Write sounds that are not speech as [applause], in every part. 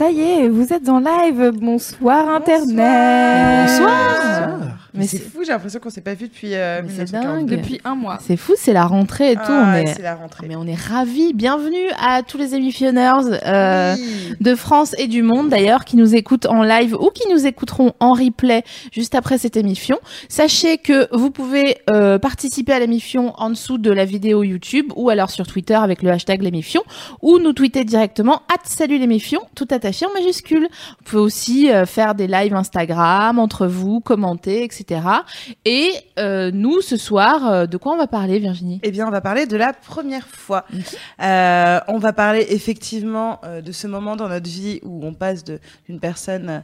Ça y est, vous êtes en live. Bonsoir, Internet. Bonsoir. Mais c'est fou, j'ai l'impression qu'on s'est pas vu depuis euh, Mais c'est 1942. dingue. Depuis un mois. C'est fou, c'est la rentrée et tout. Ah, on est... c'est la rentrée. Mais on est ravis. Bienvenue à tous les émissionneurs euh, Oui. de France et du monde d'ailleurs qui nous écoutent en live ou qui nous écouteront en replay juste après cette émission. Sachez que vous pouvez euh, participer à l'émission en dessous de la vidéo YouTube ou alors sur Twitter avec le hashtag l'émission ou nous tweeter directement at salut l'émission tout attaché en majuscule. Vous pouvez aussi euh, faire des lives Instagram entre vous, commenter, etc. Et euh, nous ce soir, euh, de quoi on va parler Virginie? Eh bien, on va parler de la première fois. Euh, on va parler effectivement de ce moment dans notre vie où on passe d'une personne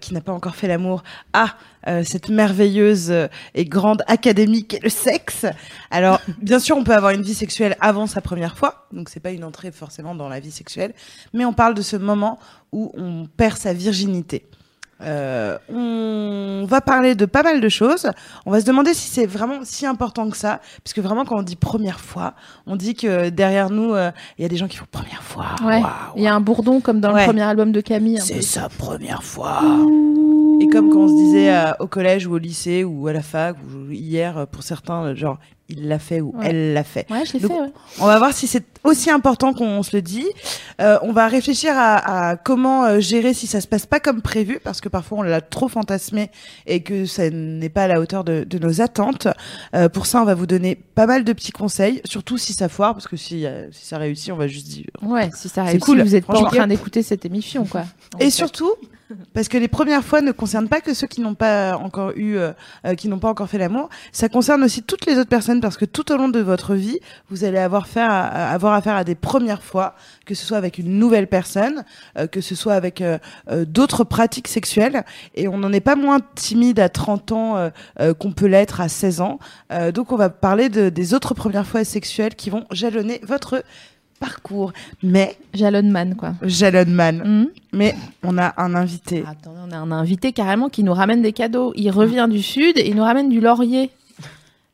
qui n'a pas encore fait l'amour à cette merveilleuse et grande académie qu'est le sexe. Alors, [laughs] bien sûr, on peut avoir une vie sexuelle avant sa première fois, donc c'est pas une entrée forcément dans la vie sexuelle, mais on parle de ce moment où on perd sa virginité. Euh, on va parler de pas mal de choses. On va se demander si c'est vraiment si important que ça, puisque vraiment quand on dit première fois, on dit que derrière nous, euh, il y a des gens qui font première fois. Ouais. Il y a un bourdon comme dans Ouais. le premier album de Camille. c'est sa première fois. Et comme quand on se disait euh, au collège ou au lycée ou à la fac ou hier euh, pour certains, genre il l'a fait ou Ouais. elle l'a fait. Ouais, je l'ai Donc, fait. Ouais. On va voir si c'est aussi important qu'on se le dit. Euh, on va réfléchir à, à comment euh, gérer si ça se passe pas comme prévu, parce que parfois on l'a trop fantasmé et que ça n'est pas à la hauteur de, de nos attentes. Euh, pour ça, on va vous donner pas mal de petits conseils, surtout si ça foire, parce que si, euh, si ça réussit, on va juste dire. Ouais, si ça C'est réussit, cool, vous êtes pas en train d'écouter cette émission, quoi. Et surtout, parce que les premières fois ne concernent pas que ceux qui n'ont pas encore eu, euh, euh, qui n'ont pas encore fait l'amour. Ça concerne aussi toutes les autres personnes parce que tout au long de votre vie, vous allez avoir faire, à- à- avoir affaire à des premières fois, que ce soit avec une nouvelle personne, euh, que ce soit avec euh, euh, d'autres pratiques sexuelles. Et on n'en est pas moins timide à 30 ans euh, euh, qu'on peut l'être à 16 ans. Euh, donc on va parler de, des autres premières fois sexuelles qui vont jalonner votre parcours. Mais Jalonman, quoi. jalonman. Hmm. Mais on a un invité. Attendez, on a un invité carrément qui nous ramène des cadeaux. Il revient du sud et il nous ramène du laurier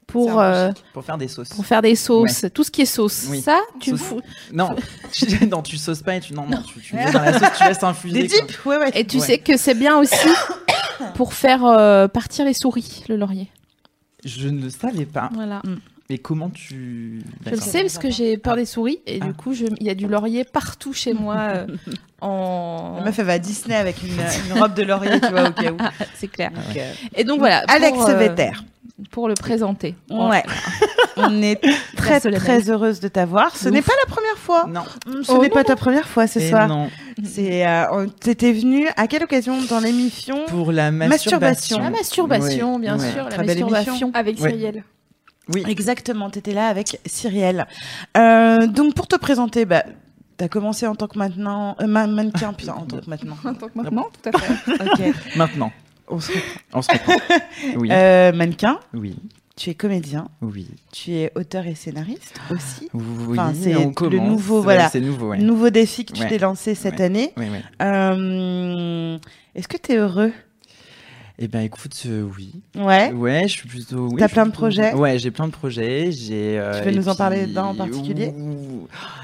pour, euh, pour faire des sauces. pour faire des sauces. Tout ce qui est sauce. Oui. Ça, tu le Sauce. fous. Non, tu, [laughs] non, tu sauces pas et tu non, non, tu, tu mets dans la sauce, tu laisses infuser. Des dips Ouais, ouais. Et tu Ouais. sais que c'est bien aussi [coughs] pour faire euh, partir les souris, le laurier. Je ne savais pas. Voilà. Mais comment tu Je le sais parce que j'ai peur des souris et Ah. du coup, je- il y a du laurier partout chez moi euh, en. La meuf, elle va à Disney avec une, une robe de laurier, tu vois, au cas où. [laughs] C'est clair. Donc, euh, Et donc voilà. pour, Alex euh, Vetter. Pour le présenter. Ouais. [laughs] On est très, très heureuse de t'avoir. Ce n'est pas la première fois. Non. Ce Oh n'est non, pas ta première fois ce Et soir. non. C'est, euh, on- t'étais venue à quelle occasion dans l'émission Pour la Masturbation. masturbation. La masturbation, Oui, bien ouais. sûr. La masturbation. Avec Ouais. Oui. Exactement, t'étais là avec Cyrielle. Euh, donc pour te présenter, bah, t'as commencé en tant que maintenant euh, ma- mannequin, putain, en tant que maintenant. En tant que maintenant, tout à fait. [laughs] Ok, Maintenant, on se reprend. on se reprend. [laughs] Oui. Euh, mannequin, Oui. tu es comédien, Oui. tu es auteur et scénariste aussi. Oui. Enfin, c'est on le commence. nouveau, Ouais, voilà. C'est nouveau, ouais. Nouveau défi que tu Ouais. t'es lancé cette Ouais. année. Oui, oui. Euh, Est-ce que tu es heureux Eh ben, écoute, euh, oui. Ouais. Ouais, je suis plutôt. Oui, T'as plein de plutôt- projets Ouais, j'ai plein de projets. J'ai. euh, Tu veux nous en parler d'un en particulier?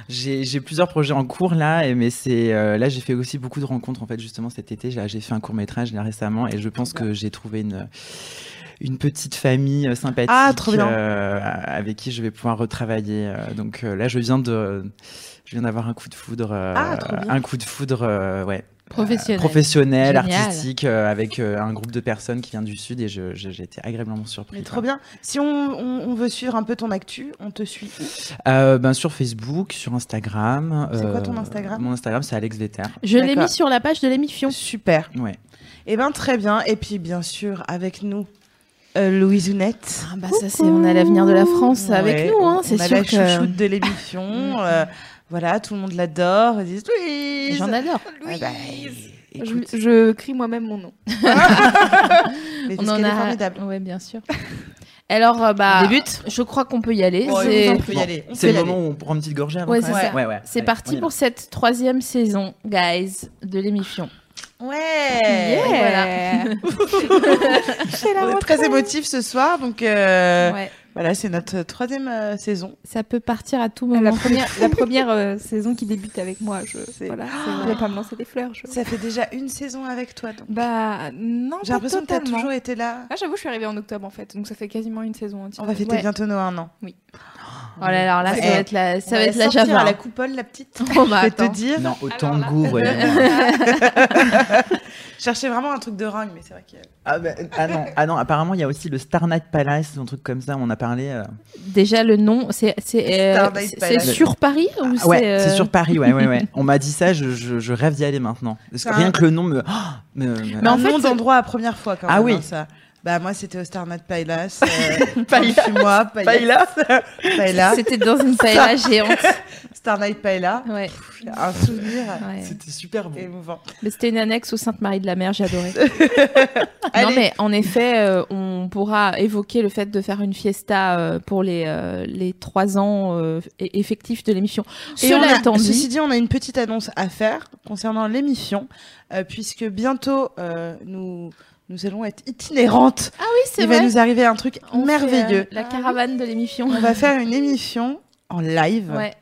J'ai j'ai plusieurs projets en cours là, mais c'est euh, là j'ai fait aussi beaucoup de rencontres en fait justement cet été. J'ai fait un court métrage là récemment, et je pense que j'ai trouvé une une petite famille sympathique Ah, trop bien. euh, avec qui je vais pouvoir retravailler. donc euh, là, je viens de je viens d'avoir un coup de foudre, euh, Ah, bien. un coup de foudre, ouais, Professionnel. professionnel, artistique, euh, avec euh, un groupe de personnes qui vient du sud et je- je- j'ai été agréablement surpris. Mais trop bien. Si on, on- on veut suivre un peu ton actu, on te suit Euh, ben, sur Facebook, sur Instagram. C'est quoi euh, ton Instagram? Mon Instagram, c'est Alex Vetter. Je l'ai mis sur la page de l'émission. Super. Ouais. Eh ben très bien. Et puis bien sûr avec nous, euh, Louise Ounette. Ah bah ça c'est on a l'avenir de la France avec nous hein, c'est sûr la que chouchoute de l'émission. [laughs] euh, Voilà, tout le monde l'adore. Ils disent Louise. J'en adore. Ah bah, Je, écoute, je crie moi-même mon nom. [laughs] mais On en qu'elle est a. formidable. Ouais, bien sûr. Alors, euh, bah, On débute Je crois qu'on peut y aller. Bon, C'est- on peut y aller. On C'est peut le moment aller. où on prend une petite gorgée avant Ouais, c'est. Ouais, ouais. On parti pour cette troisième saison, guys, de l'émission. Ouais. Yeah. La [laughs] [laughs] On est très émotifs ce soir, donc euh, Ouais. Voilà, c'est notre troisième euh, saison. Ça peut partir à tout La moment. première, [laughs] la première euh, saison qui débute avec moi, je voilà, je vais pas me lancer des fleurs. je- Ça fait déjà une saison avec toi, donc. Bah non, J'ai l'impression que tu as toujours été là. Ah, j'avoue, je suis arrivée en octobre en fait, donc ça fait quasiment une saison entière. On va fêter Ouais. bientôt nos un an. Oh là là, là, ça va être la, ça On va être la Java. à la coupole, la petite. Oh, bah, je vais te dire. Non, autant de ouais. Je [laughs] cherchais vraiment un truc de ringue, mais c'est vrai que. ah, bah, ah non, ah non, apparemment il y a aussi le Star Night Palace, un truc comme ça, on a parlé. euh. Déjà, le nom, c'est c'est euh, sur Paris ou Ah ouais, euh, c'est sur Paris, ouais, ouais, ouais. [laughs] On m'a dit ça, je, je, je rêve d'y aller maintenant. Parce que C'est rien un- que le nom me. oh, [gasps] me- me- Mais en en fait, nom d'endroit à première fois quand Ah même. oui. hein, ça. Bah moi c'était au Star Night Palace. Euh, [laughs] Paella. moi Paella. Paella. [laughs] C'était dans une paella géante. [laughs] Star Night Paella. Ouais, Un souvenir ouais. C'était super bon. émouvant. Mais c'était une annexe au Sainte-Marie de la Mer, j'ai adoré. non, mais en effet, euh, on pourra évoquer le fait de faire une fiesta euh, pour les, euh, les trois ans euh, e- effectifs de l'émission. Cela étant dit, ceci dit, on a une petite annonce à faire concernant l'émission, euh, puisque bientôt euh, nous nous allons être itinérantes. ah oui, c'est Il va vrai. nous arriver un truc On fait, merveilleux. euh, la caravane de l'émission. On va faire une émission en live Ouais,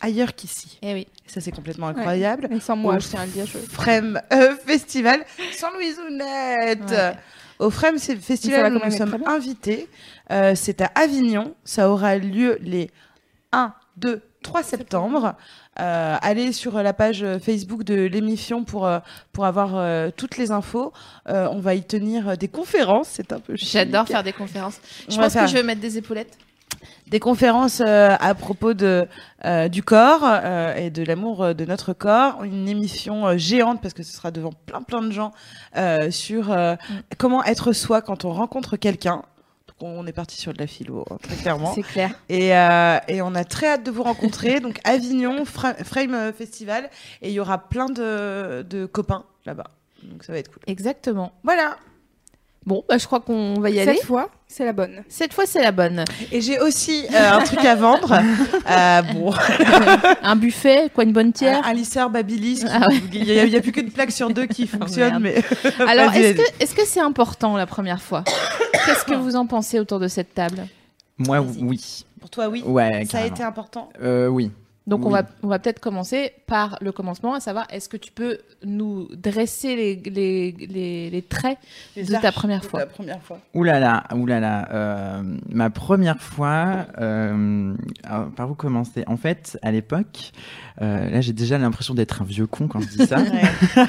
ailleurs qu'ici. eh oui. Ça c'est complètement incroyable. Mais sans moi, je tiens à le dire. je- Frame euh, Festival sans Louisounette. Ouais. Au Frame Festival, nous sommes invités. Euh, c'est à Avignon. Ça aura lieu les 1, 2, 3 septembre. Euh, allez sur la page Facebook de l'émission pour, euh, pour avoir euh, toutes les infos. Euh, on va y tenir des conférences. C'est un peu. J'adore faire des conférences. Je On pense faire que je vais mettre des épaulettes. des conférences euh, à propos de euh, du corps euh, et de l'amour euh, de notre corps, une émission euh, géante parce que ce sera devant plein plein de gens euh, sur euh, Mm. comment être soi quand on rencontre quelqu'un. On est parti sur de la philo hein, très clairement C'est clair. et, euh, et on a très hâte de vous rencontrer donc Avignon Fra- Frame euh, Festival et il y aura plein de, de copains là-bas donc ça va être cool. Exactement. Voilà. Bon, bah, je crois qu'on va y aller. Cette fois, c'est la bonne. Cette fois, c'est la bonne. Et j'ai aussi euh, un truc à vendre. [laughs] Euh, bon, [laughs] Un buffet, quoi, une bonne tière. un lisseur Babyliss. Ah ouais. Il n'y a, a plus qu'une plaque sur deux qui [laughs] fonctionne, mais Alors, est-ce que c'est important la première fois [coughs] Qu'est-ce que vous en pensez autour de cette table? Moi, oui. pour toi, oui. Ouais, Ça a été important. Euh, oui. Donc on va on va peut-être commencer par le commencement, à savoir est-ce que tu peux nous dresser les les, les, les traits Les de ta première de fois ta première fois. Ouh là là, ouh là là. euh, ma première fois, euh, alors, par où commencer? En fait, à l'époque, euh, là j'ai déjà l'impression d'être un vieux con quand je dis ça. [laughs]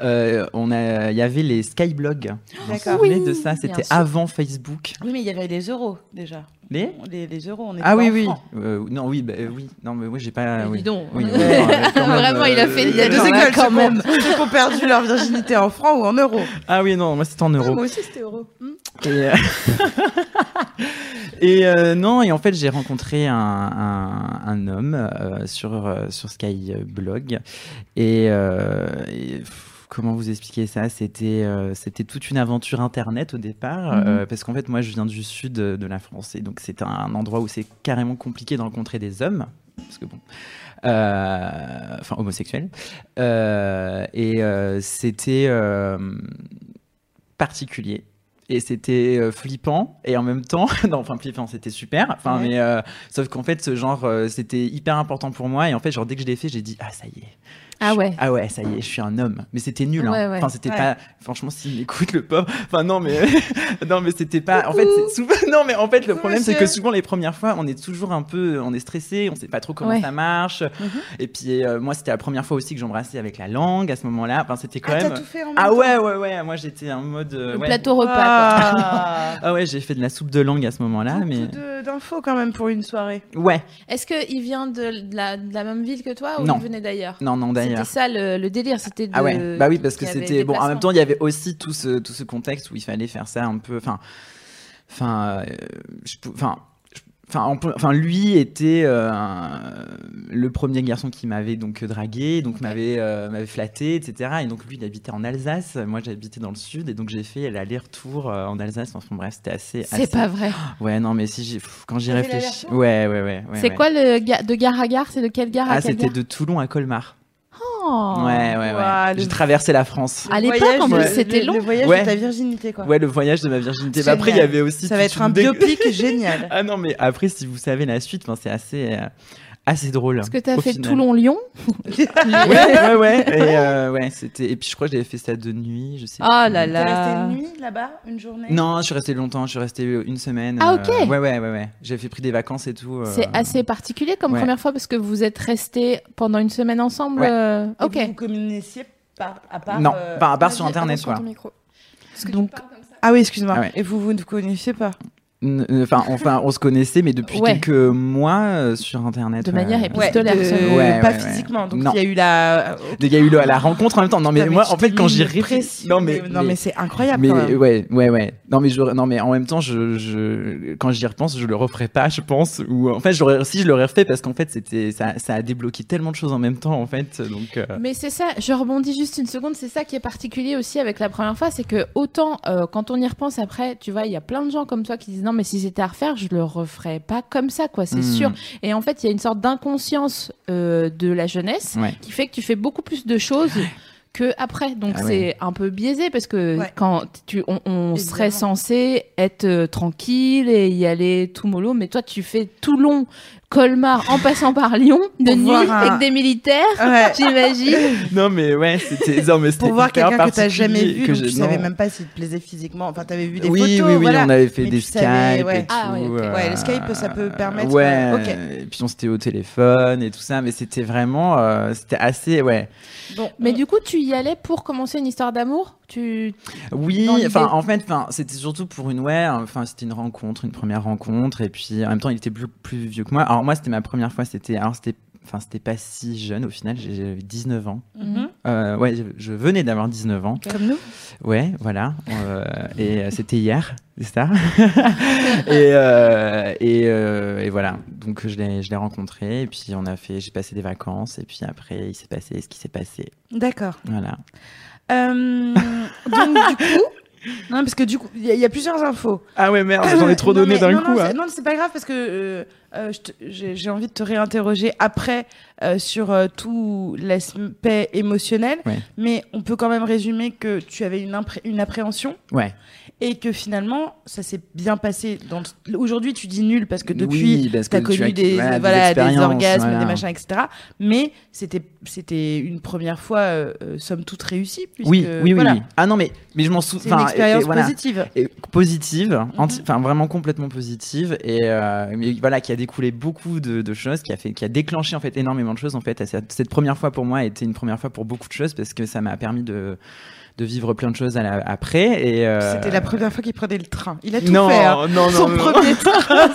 Ouais. Euh, on a, il y avait les skyblogs. Vous vous D'accord. souvenez de ça? C'était avant Facebook. Oui, mais il y avait les euros déjà. Les? Les, les euros, on est Ah oui oui. Euh, non oui bah, euh, oui. Non mais moi j'ai pas. Mais oui. dis donc. Oui, [laughs] Ouais. oui, quand même, Vraiment, il a fait- Il y a deux écoles, quand même. ceux qui ont perdu leur virginité en francs ou en euros. Ah oui non, moi c'était en euros. Moi aussi, c'était euros. Hmm. Et, euh, [laughs] et, euh, non, et en fait, j'ai rencontré un, un, un homme euh, sur, euh, sur Skyblog. Et, euh, comment vous expliquer ça? C'était euh, c'était toute une aventure Internet au départ. Mhm. euh, parce qu'en fait, moi, je viens du sud de, la France. Et donc, c'est un endroit où c'est carrément compliqué de rencontrer des hommes. Parce que bon. euh, enfin, homosexuels. Euh, et c'était. particulier. Et c'était euh, flippant et en même temps, [laughs] non, enfin flippant, c'était super. Enfin, Ouais. mais euh, sauf qu'en fait, ce genre, euh, c'était hyper important pour moi. Et en fait, genre dès que je l'ai fait, j'ai dit ah ça y est. Ah ouais. Ah ouais, ça y est, je suis un homme. Mais c'était nul. hein. Ouais, ouais. Enfin, c'était Ouais. pas. Franchement, s'il m'écoute le pauvre. Enfin non, mais [laughs] non, mais c'était pas. En fait, souvent. [laughs] Non, mais en fait, le problème, c'est que souvent les premières fois, on est toujours un peu, on est stressé, on sait pas trop comment Ouais. ça marche. Et puis euh, moi, c'était la première fois aussi que j'embrassais avec la langue à ce moment-là. Enfin, c'était quand Ah, t'as même. tout fait en même Ah temps ouais, ouais, ouais. Moi, j'étais en mode. euh, Le ouais. plateau repas. quoi. Ah. [laughs] Ah ouais, j'ai fait de la soupe de langue à ce moment-là, Beaucoup mais d'infos quand même pour une soirée. ouais, Est-ce qu'il vient de, la, de la même ville que toi ou Non. il venait d'ailleurs? Non, non C'était ça le, le délire, c'était de. Ah ouais, bah oui, parce que c'était bon. En même temps, il y avait aussi tout ce tout ce contexte où il fallait faire ça un peu. Enfin, enfin, euh, enfin. Enfin, lui était euh, le premier garçon qui m'avait donc dragué, donc m'avait euh, m'avait flatté, etc. Et donc lui, il habitait en Alsace, moi j'habitais dans le sud, et donc j'ai fait l'aller-retour en Alsace. Enfin bref, c'était assez. assez- C'est pas vrai. Ouais, non, mais si j'ai, quand j'y réfléchis, ouais, ouais, ouais. ouais, c'est ouais. quoi le ga- de gare à gare? C'est de quelle gare à Ah, quelle c'était gare? de Toulon à Colmar. Oh. Ouais, ouais, ouais. J'ai traversé la France. À Le l'époque, voyage en plus, c'était long. Le voyage Ouais. de ta virginité, quoi. Ouais, le voyage de ma virginité. Bah, après, il y avait aussi. Ça va être un dé- biopic [laughs] génial. Ah non, mais après, si vous savez la suite, c'est assez, euh, assez drôle. Parce que t'as au fait. Toulon-Lyon. [laughs] Ouais, ouais, ouais. Et, euh, ouais, c'était. Et puis, je crois que j'avais fait ça de nuit, je sais. Oh plus. là T'es là. resté une nuit là-bas, une journée? Non, je suis resté longtemps. Je suis resté une semaine. Ah, euh, ok. ouais, ouais, ouais, ouais. J'ai fait pris des vacances et tout. euh, C'est assez particulier comme ouais. première fois parce que vous êtes restés pendant une semaine ensemble. Ouais. euh, Et Ok. Vous, vous communiquiez par, à part. Non, euh, enfin, à part sur Vas-y, internet, quoi. Parce que Donc- tu parles comme ça. Ah oui, excuse-moi. Ah ouais. Et vous, vous ne vous connaissiez pas? euh, Enfin, enfin, on se connaissait, mais depuis Ouais. quelques mois euh, sur internet. De ouais. manière épistolaire. de- seulement. Ouais, pas physiquement. Donc il y a eu la. Il y a eu le- la rencontre en même temps. Non, mais moi, en fait, quand j'y réfléchis. Non, mais. non, mais c'est incroyable. Mais quand même. ouais, ouais, ouais. Non, mais je, non, mais en même temps, je, je, quand j'y repense, je le referai pas, je pense. Ou en fait, j'aurais, si je l'aurais refait, parce qu'en fait, c'était, ça, ça a débloqué tellement de choses en même temps, en fait. Donc, euh, Mais c'est ça, je rebondis juste une seconde, c'est ça qui est particulier aussi avec la première fois, c'est que autant euh, quand on y repense après, tu vois, il y a plein de gens comme toi qui disent non mais si c'était à refaire, je le referais pas comme ça quoi, c'est Hmm. sûr. Et en fait, il y a une sorte d'inconscience euh, de la jeunesse ouais. qui fait que tu fais beaucoup plus de choses que après. Donc Ah c'est ouais. un peu biaisé parce que Ouais. quand tu, on, on serait censé être euh, tranquille et y aller tout mollo, mais toi tu fais Toulon, Colmar en passant par Lyon de nuit un- avec des militaires, [laughs] Ouais. j'imagine. [laughs] Non, mais ouais, c'était, non, mais c'était Pour voir quelqu'un que t'as jamais vu, que donc je- tu savais même pas s'il te plaisait physiquement. Enfin, t'avais vu des oui, photos. oui, oui, voilà. on avait fait Mais des tu savais, Skype ouais. et tout. Ah ouais, euh, Ouais, le Skype, ça peut permettre, Ouais, euh, ok. et puis on s'était au téléphone et tout ça, mais c'était vraiment, euh, c'était assez, ouais. Bon, Mais on- du coup, tu y allais pour commencer une histoire d'amour? Tu Oui, enfin en fait, enfin c'était surtout pour une ouais, enfin c'était une rencontre, une première rencontre, et puis en même temps il était plus, plus vieux que moi. Alors moi c'était ma première fois, c'était alors c'était, enfin c'était pas si jeune au final, j'avais 19 ans. Mhm. Euh, ouais, je, je venais d'avoir 19 ans. Comme nous. Ouais, voilà. Euh, et euh, c'était hier, c'est ça. [laughs] et euh, et, et voilà. Donc je l'ai je l'ai rencontré, et puis on a fait, j'ai passé des vacances, et puis après il s'est passé ce qui s'est passé. D'accord. Voilà. Euh, donc du coup, [laughs] non parce que du coup, il y, a- il y a plusieurs infos. Ah ouais merde, j'en ai trop donné d'un coup. Non, hein. c'est- non, c'est pas grave parce que euh, euh, j'ai envie de te réinterroger après euh, sur euh, tout l'aspect émotionnel. Ouais. Mais on peut quand même résumer que tu avais une, une appréhension Ouais. Et que finalement ça s'est bien passé. Dans le- Aujourd'hui, tu dis nul parce que depuis Oui, parce tu as connu des, voilà, des orgasmes, voilà. des machins, etc. Mais c'était c'était une première fois, euh, euh, somme toute réussie. Puisque, Oui, oui, oui, voilà, oui. Ah non, mais, mais je m'en C'est souviens. une expérience voilà. positive. Et positive, Mhm. enfin vraiment complètement positive, et euh, mais voilà qui a découlé beaucoup de, de choses, qui a fait, qui a déclenché en fait énormément de choses en fait. Cette première fois pour moi a été une première fois pour beaucoup de choses parce que ça m'a permis de de vivre plein de choses à la- après et euh, C'était la première fois qu'il prenait le train. Il a tout non, fait. hein. non, non, Son non, premier train.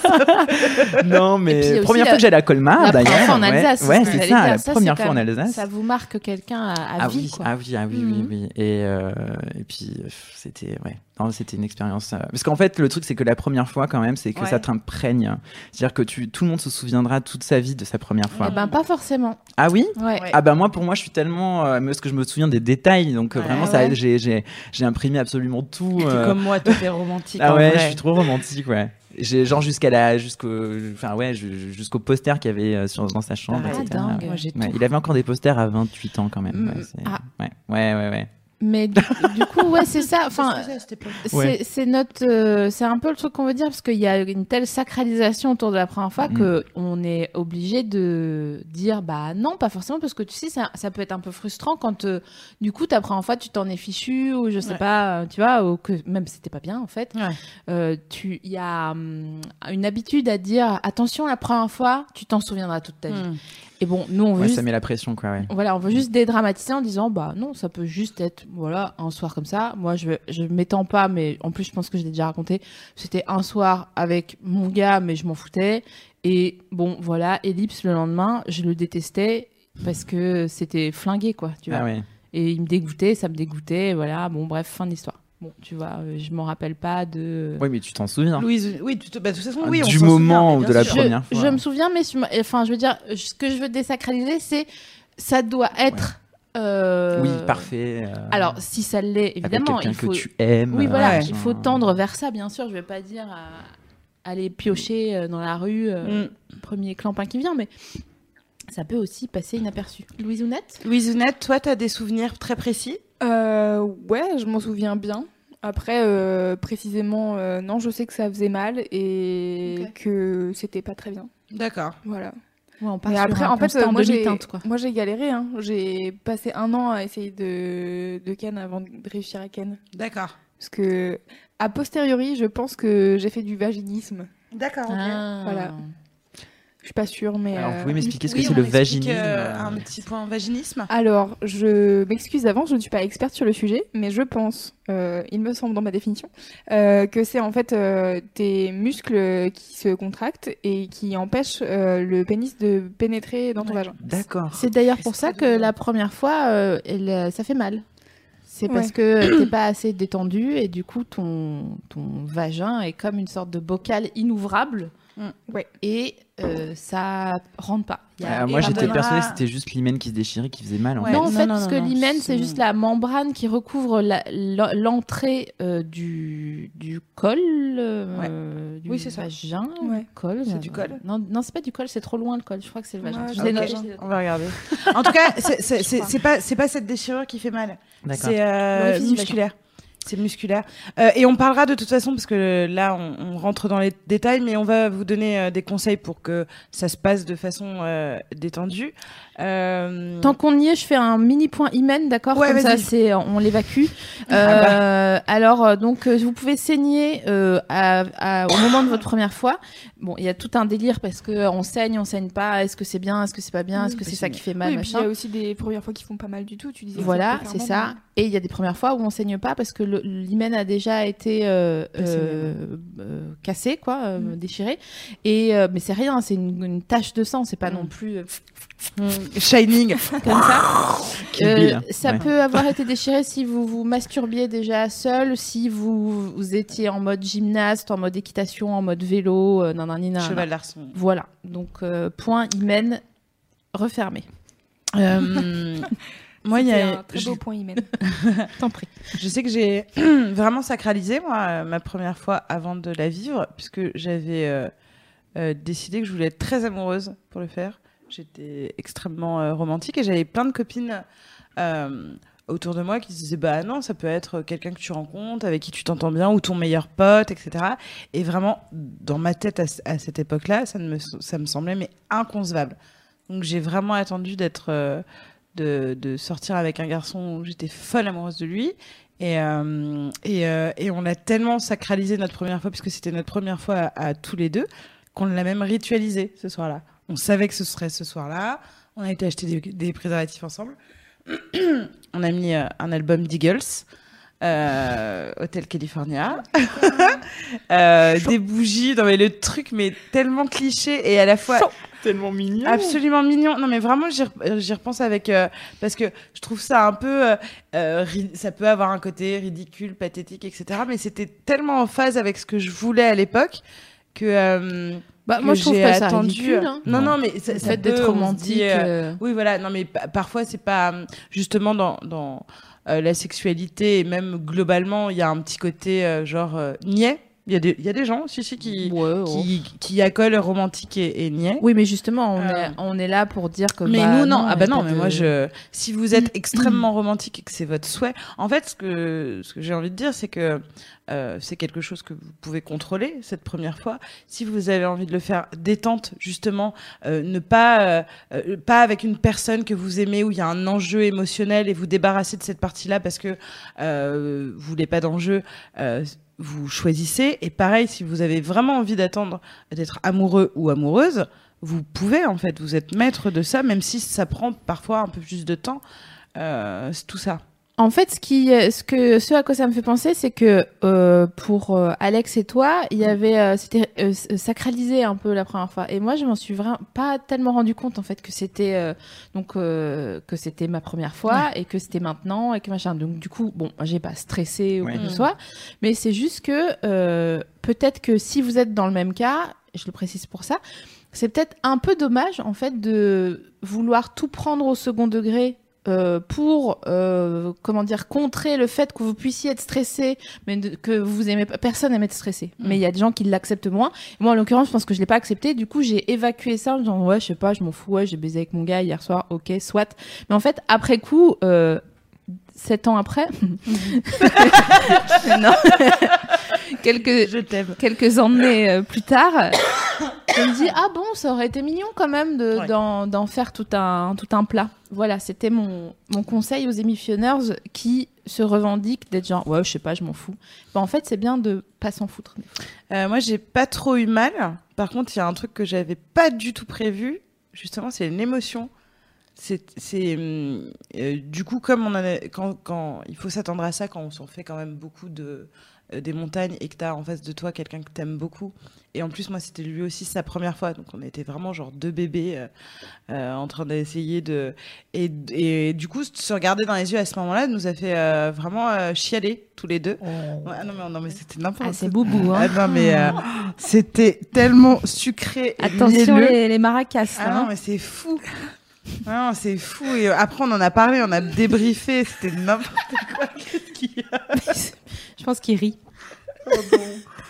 [laughs] non, mais première la- fois que j'allais à Colmar La d'ailleurs. première fois en ouais. Alsace. Ouais, c'est ça, dire. la Ça, première fois en Alsace. Ça vous marque quelqu'un à, à ah vie, oui, quoi. ah oui, ah oui, Mhm. oui, oui. Et, euh, et puis c'était ouais, non, c'était une expérience. euh, Parce qu'en fait, le truc c'est que la première fois quand même, c'est que Ouais. ça t'imprègne. C'est-à-dire que tu, tout le monde se souviendra toute sa vie de sa première fois. Eh ben, pas forcément. Ah oui? Ouais. Ah bah moi pour moi je suis tellement euh, parce que je me souviens des détails donc euh, Ouais, vraiment ça j'ai j'ai j'ai imprimé absolument tout euh, comme moi, toi t'es romantique. ah en ouais vrai. je suis trop romantique ouais j'ai genre jusqu'à la jusqu'au enfin ouais ju- jusqu'au poster qu'il y avait euh, sur dans sa chambre Ah, etc. dingue. Moi tout. Il avait encore des posters à 28 ans quand même Mm. ouais, c'est- Ah. ouais ouais ouais ouais Mais du, du coup, ouais, c'est ça. Enfin, c'est notre, euh, c'est un peu le truc qu'on veut dire parce qu'il y a une telle sacralisation autour de la première fois Mm. que on est obligé de dire bah non, pas forcément parce que tu sais ça, ça peut être un peu frustrant quand euh, du coup ta première fois tu t'en es fichu ou je sais Ouais. pas, euh, tu vois, ou que même c'était pas bien en fait. Ouais. Euh, tu, il y a hum, une habitude à dire attention la première fois, tu t'en souviendras toute ta vie. Hmm. Et bon, nous on veut Ouais, juste ça met la pression quoi ouais voilà, on veut juste dédramatiser en disant bah non, ça peut juste être voilà un soir comme ça. Moi, je je m'étends pas, mais en plus, je pense que je l'ai déjà raconté. C'était un soir avec mon gars, mais je m'en foutais. Et bon, voilà, ellipse le lendemain, je le détestais parce que c'était flingué quoi, tu vois. ah ouais Et il me dégoûtait, ça me dégoûtait, voilà. Bon, bref, fin de l'histoire. Bon, tu vois, euh, je m'en rappelle pas de. Oui, mais tu t'en souviens. Louise, oui, tu te- bah, de toute façon, oui, on du moment souvient, ou de la sûr. première je, fois. je me souviens, mais enfin, je veux dire, ce que je veux désacraliser, c'est ça doit être. euh, Oui, parfait. euh, Alors, si ça l'est, avec évidemment, quelqu'un il faut. que tu aimes. Oui, euh, voilà, Ouais. il faut tendre vers ça, bien sûr. Je vais pas dire à aller piocher euh, dans la rue, euh, Mm. premier clampin qui vient, mais ça peut aussi passer inaperçu. Louise Ounette Louise Ounette, toi, tu as des souvenirs très précis? Euh, ouais, je m'en souviens bien. Après, euh, précisément, euh, non, je sais que ça faisait mal et Ok. que c'était pas très bien. D'accord. Voilà. Ouais, on part Mais sur après, en fait, moi, j'ai, quoi. moi, j'ai galéré. Hein. J'ai passé un an à essayer de, de ken avant de réussir à ken. D'accord. Parce que, a posteriori, je pense que j'ai fait du vaginisme. D'accord, Ah. Voilà. Je suis pas sûre, mais. Alors, vous euh, pouvez m'expliquer ce que Oui, c'est on le vaginisme euh, Un petit point vaginisme. Alors, je m'excuse d'avance, je ne suis pas experte sur le sujet, mais je pense, euh, il me semble dans ma définition, euh, que c'est en fait euh, tes muscles qui se contractent et qui empêchent euh, le pénis de pénétrer dans ton Ouais. vagin. D'accord. C'est d'ailleurs pour ça que la première fois, elle, ça fait mal. C'est parce Ouais. que [clears throat] t'es pas assez détendu et du coup ton, ton vagin est comme une sorte de bocal inouvrable Mm. Ouais. et euh, ça rentre pas. Il y a- Ah, moi, j'étais persuadée que c'était juste l'hymen qui se déchirait, qui faisait mal. En Ouais. fait. non, en fait, non, parce que l'hymen, c'est juste la membrane qui recouvre l'entrée euh, du, du col, euh, du Oui, c'est ça. vagin, Ouais. du col. C'est euh, du col Non, non c'est pas du col, c'est trop loin le col. Je crois que c'est le vagin. Ouais, Je ok. l'ai noté, je l'ai noté. On va regarder. En tout cas, c'est- [laughs] pas, pas cette déchirure qui fait mal. C'est euh, musculaire. C'est musculaire. Euh, et on parlera de toute façon, parce que là, on, on rentre dans les détails, mais on va vous donner euh, des conseils pour que ça se passe de façon euh, détendue. Euh, Tant qu'on y est, je fais un mini point hymen, d'accord Ouais, Comme ça, c'est, on l'évacue. [laughs] Ah Euh, alors, donc, vous pouvez saigner euh, à- à- au moment de votre première fois. Bon, il y a tout un délire parce que on saigne, on saigne pas. Est-ce que c'est bien Est-ce que c'est pas bien Oui, Est-ce que peut c'est ça qui fait mal Oui, et puis il y a aussi des premières fois qui font pas mal du tout, tu disais. Voilà, c'est ça. Et il y a des premières fois où on saigne pas parce que le- l'hymen a déjà été euh, euh, euh, cassé, quoi, Mm. déchiré. Et mais c'est rien, c'est une, une tache de sang. C'est pas Mm. non plus [laughs] Shining. comme ça. [laughs] Euh, ça Ouais. peut avoir été déchiré si vous vous masturbiez déjà seul, si vous, vous étiez en mode gymnaste, en mode équitation, en mode vélo, euh, nanana. Cheval d'arçon. Voilà, donc euh, point hymen refermé. Moi, il y a. un très je- beau point hymen. [laughs] T'en prie. Je sais que j'ai [clears throat] vraiment sacralisé, moi, ma première fois avant de la vivre, puisque j'avais euh, euh, décidé que je voulais être très amoureuse pour le faire. J'étais extrêmement euh, romantique et j'avais plein de copines autour de moi qui se disaient Bah non, ça peut être quelqu'un que tu rencontres, avec qui tu t'entends bien, ou ton meilleur pote, etc. Et vraiment, dans ma tête à, ce- à cette époque-là, ça, ne me, ça me semblait mais inconcevable. Donc j'ai vraiment attendu d'être. De, sortir avec un garçon où j'étais folle amoureuse de lui. Et, euh, euh, et on a tellement sacralisé notre première fois, puisque c'était notre première fois à, à tous les deux, qu'on l'a même ritualisé ce soir-là. On savait que ce serait ce soir-là. On a été acheter des, des préservatifs ensemble. [clears throat] on a mis euh, un album d'Eagles. Euh, Hotel California, [laughs] Euh, des bougies, non mais le truc mais tellement cliché et à la fois Tellement mignon. Absolument mignon. Non, mais vraiment, j'y rep- j'y repense avec. euh, parce que je trouve ça un peu. euh, ça peut avoir un côté ridicule, pathétique, etc. Mais c'était tellement en phase avec ce que je voulais à l'époque que. euh, Bah, moi, je trouve j'ai pas ça attendu. ridicule. hein. Non, Non. mais ça, Le ça fait peut, d'être romantique. dit, euh, euh, Oui, voilà. Non, mais pa- parfois, c'est pas. euh, Justement, dans. dans la sexualité et même globalement, il y a un petit côté euh, genre euh, niais. Il y, a des- il y a des gens aussi, aussi qui, ouais, qui, qui accolent romantique et, et niais. Oui, mais justement, on, Euh, est, on est là pour dire que. Mais bah, nous, non. Ah bah non, mais de- moi, je... si vous êtes [clears throat] extrêmement romantique et que c'est votre souhait, en fait, ce que, ce que j'ai envie de dire, c'est que euh, c'est quelque chose que vous pouvez contrôler cette première fois. Si vous avez envie de le faire détente, justement, euh, ne pas, euh, euh, pas avec une personne que vous aimez où il y a un enjeu émotionnel et vous débarrasser de cette partie-là parce que euh, vous voulez pas d'enjeu. Vous choisissez et pareil si vous avez vraiment envie d'attendre d'être amoureux ou amoureuse vous pouvez en fait, vous êtes maître de ça, même si ça prend parfois un peu plus de temps. Euh, tout ça. En fait, ce qui, euh, ce que, ce à quoi ça me fait penser, c'est que euh, pour euh, Alex et toi, il y avait, euh, c'était euh, s- sacralisé un peu la première fois. Et moi, je m'en suis vraiment pas tellement rendu compte en fait que c'était euh, donc euh, que c'était ma première fois et que c'était maintenant et que machin. Donc du coup, bon, j'ai pas stressé ou quoi que ce soit, mais c'est juste que euh, peut-être que si vous êtes dans le même cas, je le précise pour ça, c'est peut-être un peu dommage en fait de vouloir tout prendre au second degré euh, pour euh, comment dire contrer le fait que vous puissiez être stressé mais de- que vous aimez pas- personne aime être stressé. Mais il y a des gens qui l'acceptent moins. Moi en l'occurrence je pense que je l'ai pas accepté. Du coup j'ai évacué ça en disant ouais je sais pas je m'en fous. Ouais j'ai baisé avec mon gars hier soir. Ok soit. Mais en fait après coup euh, sept ans après [laughs] non [laughs] quelques Je t'aime. quelques années euh, plus tard, [coughs] je me dis ah bon, ça aurait été mignon quand même de- Ouais. d'en d'en faire tout un tout un plat. Voilà, c'était mon mon conseil aux émissionneurs qui se revendiquent d'être genre ouais je sais pas, je m'en fous. Bah, en fait c'est bien de pas s'en foutre. Euh, moi, j'ai pas trop eu mal. Par contre, il y a un truc que j'avais pas du tout prévu. Justement, c'est une émotion. C'est, hum, euh, du coup comme on en a, quand, quand il faut s'attendre à ça quand on s'en fait quand même beaucoup de euh, des montagnes et que t'as en face de toi quelqu'un que t'aimes beaucoup. Et en plus, moi, c'était lui aussi sa première fois, donc on était vraiment genre deux bébés euh, euh, en train d'essayer de et, et du coup se regarder dans les yeux à ce moment-là nous a fait euh, vraiment euh, chialer tous les deux. Ouais, non mais non mais c'était n'importe Ah c'est boubou ah hein. non, mais euh, c'était tellement sucré. et Attention les, les maracas. Ah hein. non, mais c'est fou. Ah Non, c'est fou. Et euh, après, on en a parlé, on a débriefé. C'était n'importe quoi. [laughs] Qu'est-ce qu'il y a? Je pense qu'il rit.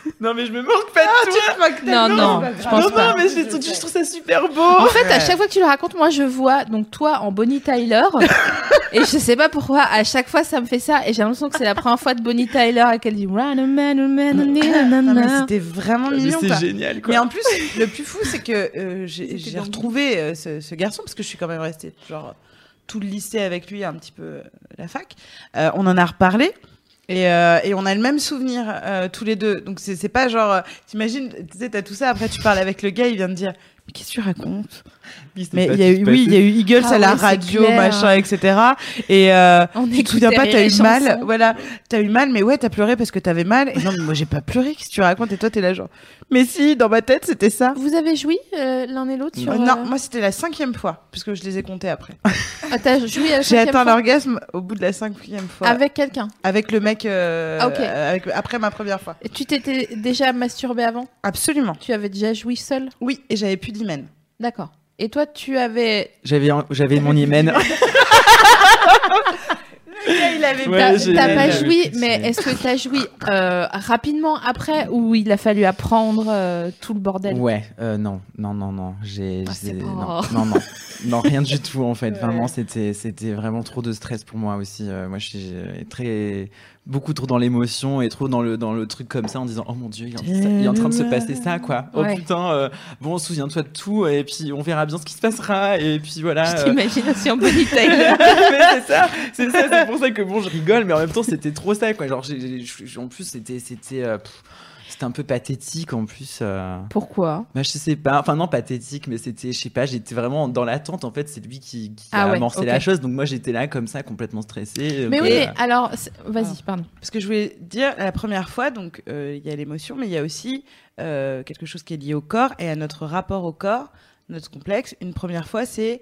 [laughs] Non, mais je me moque pas de Ah, toi. tu te moques Non, non, je pense non, pas. non, mais je, trouve- je trouve ça super beau. En fait, à chaque fois que tu le racontes, moi je vois donc toi en Bonnie Tyler [laughs] et je sais pas pourquoi à chaque fois ça me fait ça et j'ai l'impression que c'est la première fois de Bonnie Tyler et qu'elle dit Run a man, a man, a man, a Non, mais man. c'était vraiment Mais mignon. c'est génial, quoi. Mais en plus, le plus fou, c'est que euh, j'ai j'ai retrouvé euh, ce, ce garçon parce que je suis quand même restée genre tout le lycée avec lui, un petit peu euh, la fac. Euh, on en a reparlé. Et, euh, et on a le même souvenir euh, tous les deux. Donc c'est pas genre, euh, t'imagines, tu sais, t'as tout ça. Après tu parles avec le gars, il vient de dire, qu'est-ce que tu racontes? Mais il y a eu, oui, il y a eu Eagles Ah à la ouais, radio, machin, etc. Et euh, On tu te souviens pas, t'as eu mal, voilà, t'as eu mal, mais ouais, t'as pleuré parce que t'avais mal. Et non, mais moi j'ai pas pleuré, qu'est-ce que tu racontes? Et toi t'es là genre, mais si, dans ma tête c'était ça. Vous avez joui euh, l'un et l'autre sur Euh, non, euh, moi c'était la cinquième fois, puisque je les ai comptés après. [laughs] ah, t'as joui à la J'ai atteint l'orgasme au bout de la cinquième fois. avec quelqu'un. Avec le mec, euh, Ah, avec, après ma première fois. Et tu t'étais déjà masturbé avant? Absolument. Tu avais déjà joui seul? Oui, et j'avais plus d'hymen. D'accord. Et toi, tu avais. J'avais, j'avais mon hymen. [laughs] il avait Ouais, T'as j'ai- t'as pas j'avais joui, mais est-ce que t'as joui euh, rapidement après ou il a fallu apprendre euh, tout le bordel? Ouais, euh, non, non, non, non, j'ai, Ah, j'ai- c'est pas- non, non, non, non, rien du tout en fait. [laughs] Ouais. Vraiment, c'était, c'était vraiment trop de stress pour moi aussi. Euh, moi, je suis euh, très, beaucoup trop dans l'émotion et trop dans le, dans le truc comme ça en disant, oh mon dieu, il est en, train de se passer ça, quoi. Oh Ouais. putain, euh, bon, souviens-toi de tout et puis on verra bien ce qui se passera et puis voilà. Euh, Bonnie [laughs] Tyler. mais c'est ça, c'est ça, c'est pour ça que bon, je rigole, mais en même temps, c'était trop ça, quoi. Genre, j'ai- en plus, c'était, c'était, euh, c'était un peu pathétique en plus. euh. Pourquoi? Bah, je sais pas, enfin non, pathétique, mais c'était, je sais pas, j'étais vraiment dans l'attente. En fait, c'est lui qui, qui Ah a ouais, amorcé la chose, donc moi j'étais là comme ça, complètement stressé. Mais oui, euh, mais alors, vas-y, pardon. Parce que je voulais dire, la première fois, donc euh, il y a l'émotion, mais il y a aussi euh, quelque chose qui est lié au corps et à notre rapport au corps, notre complexe. Une première fois, c'est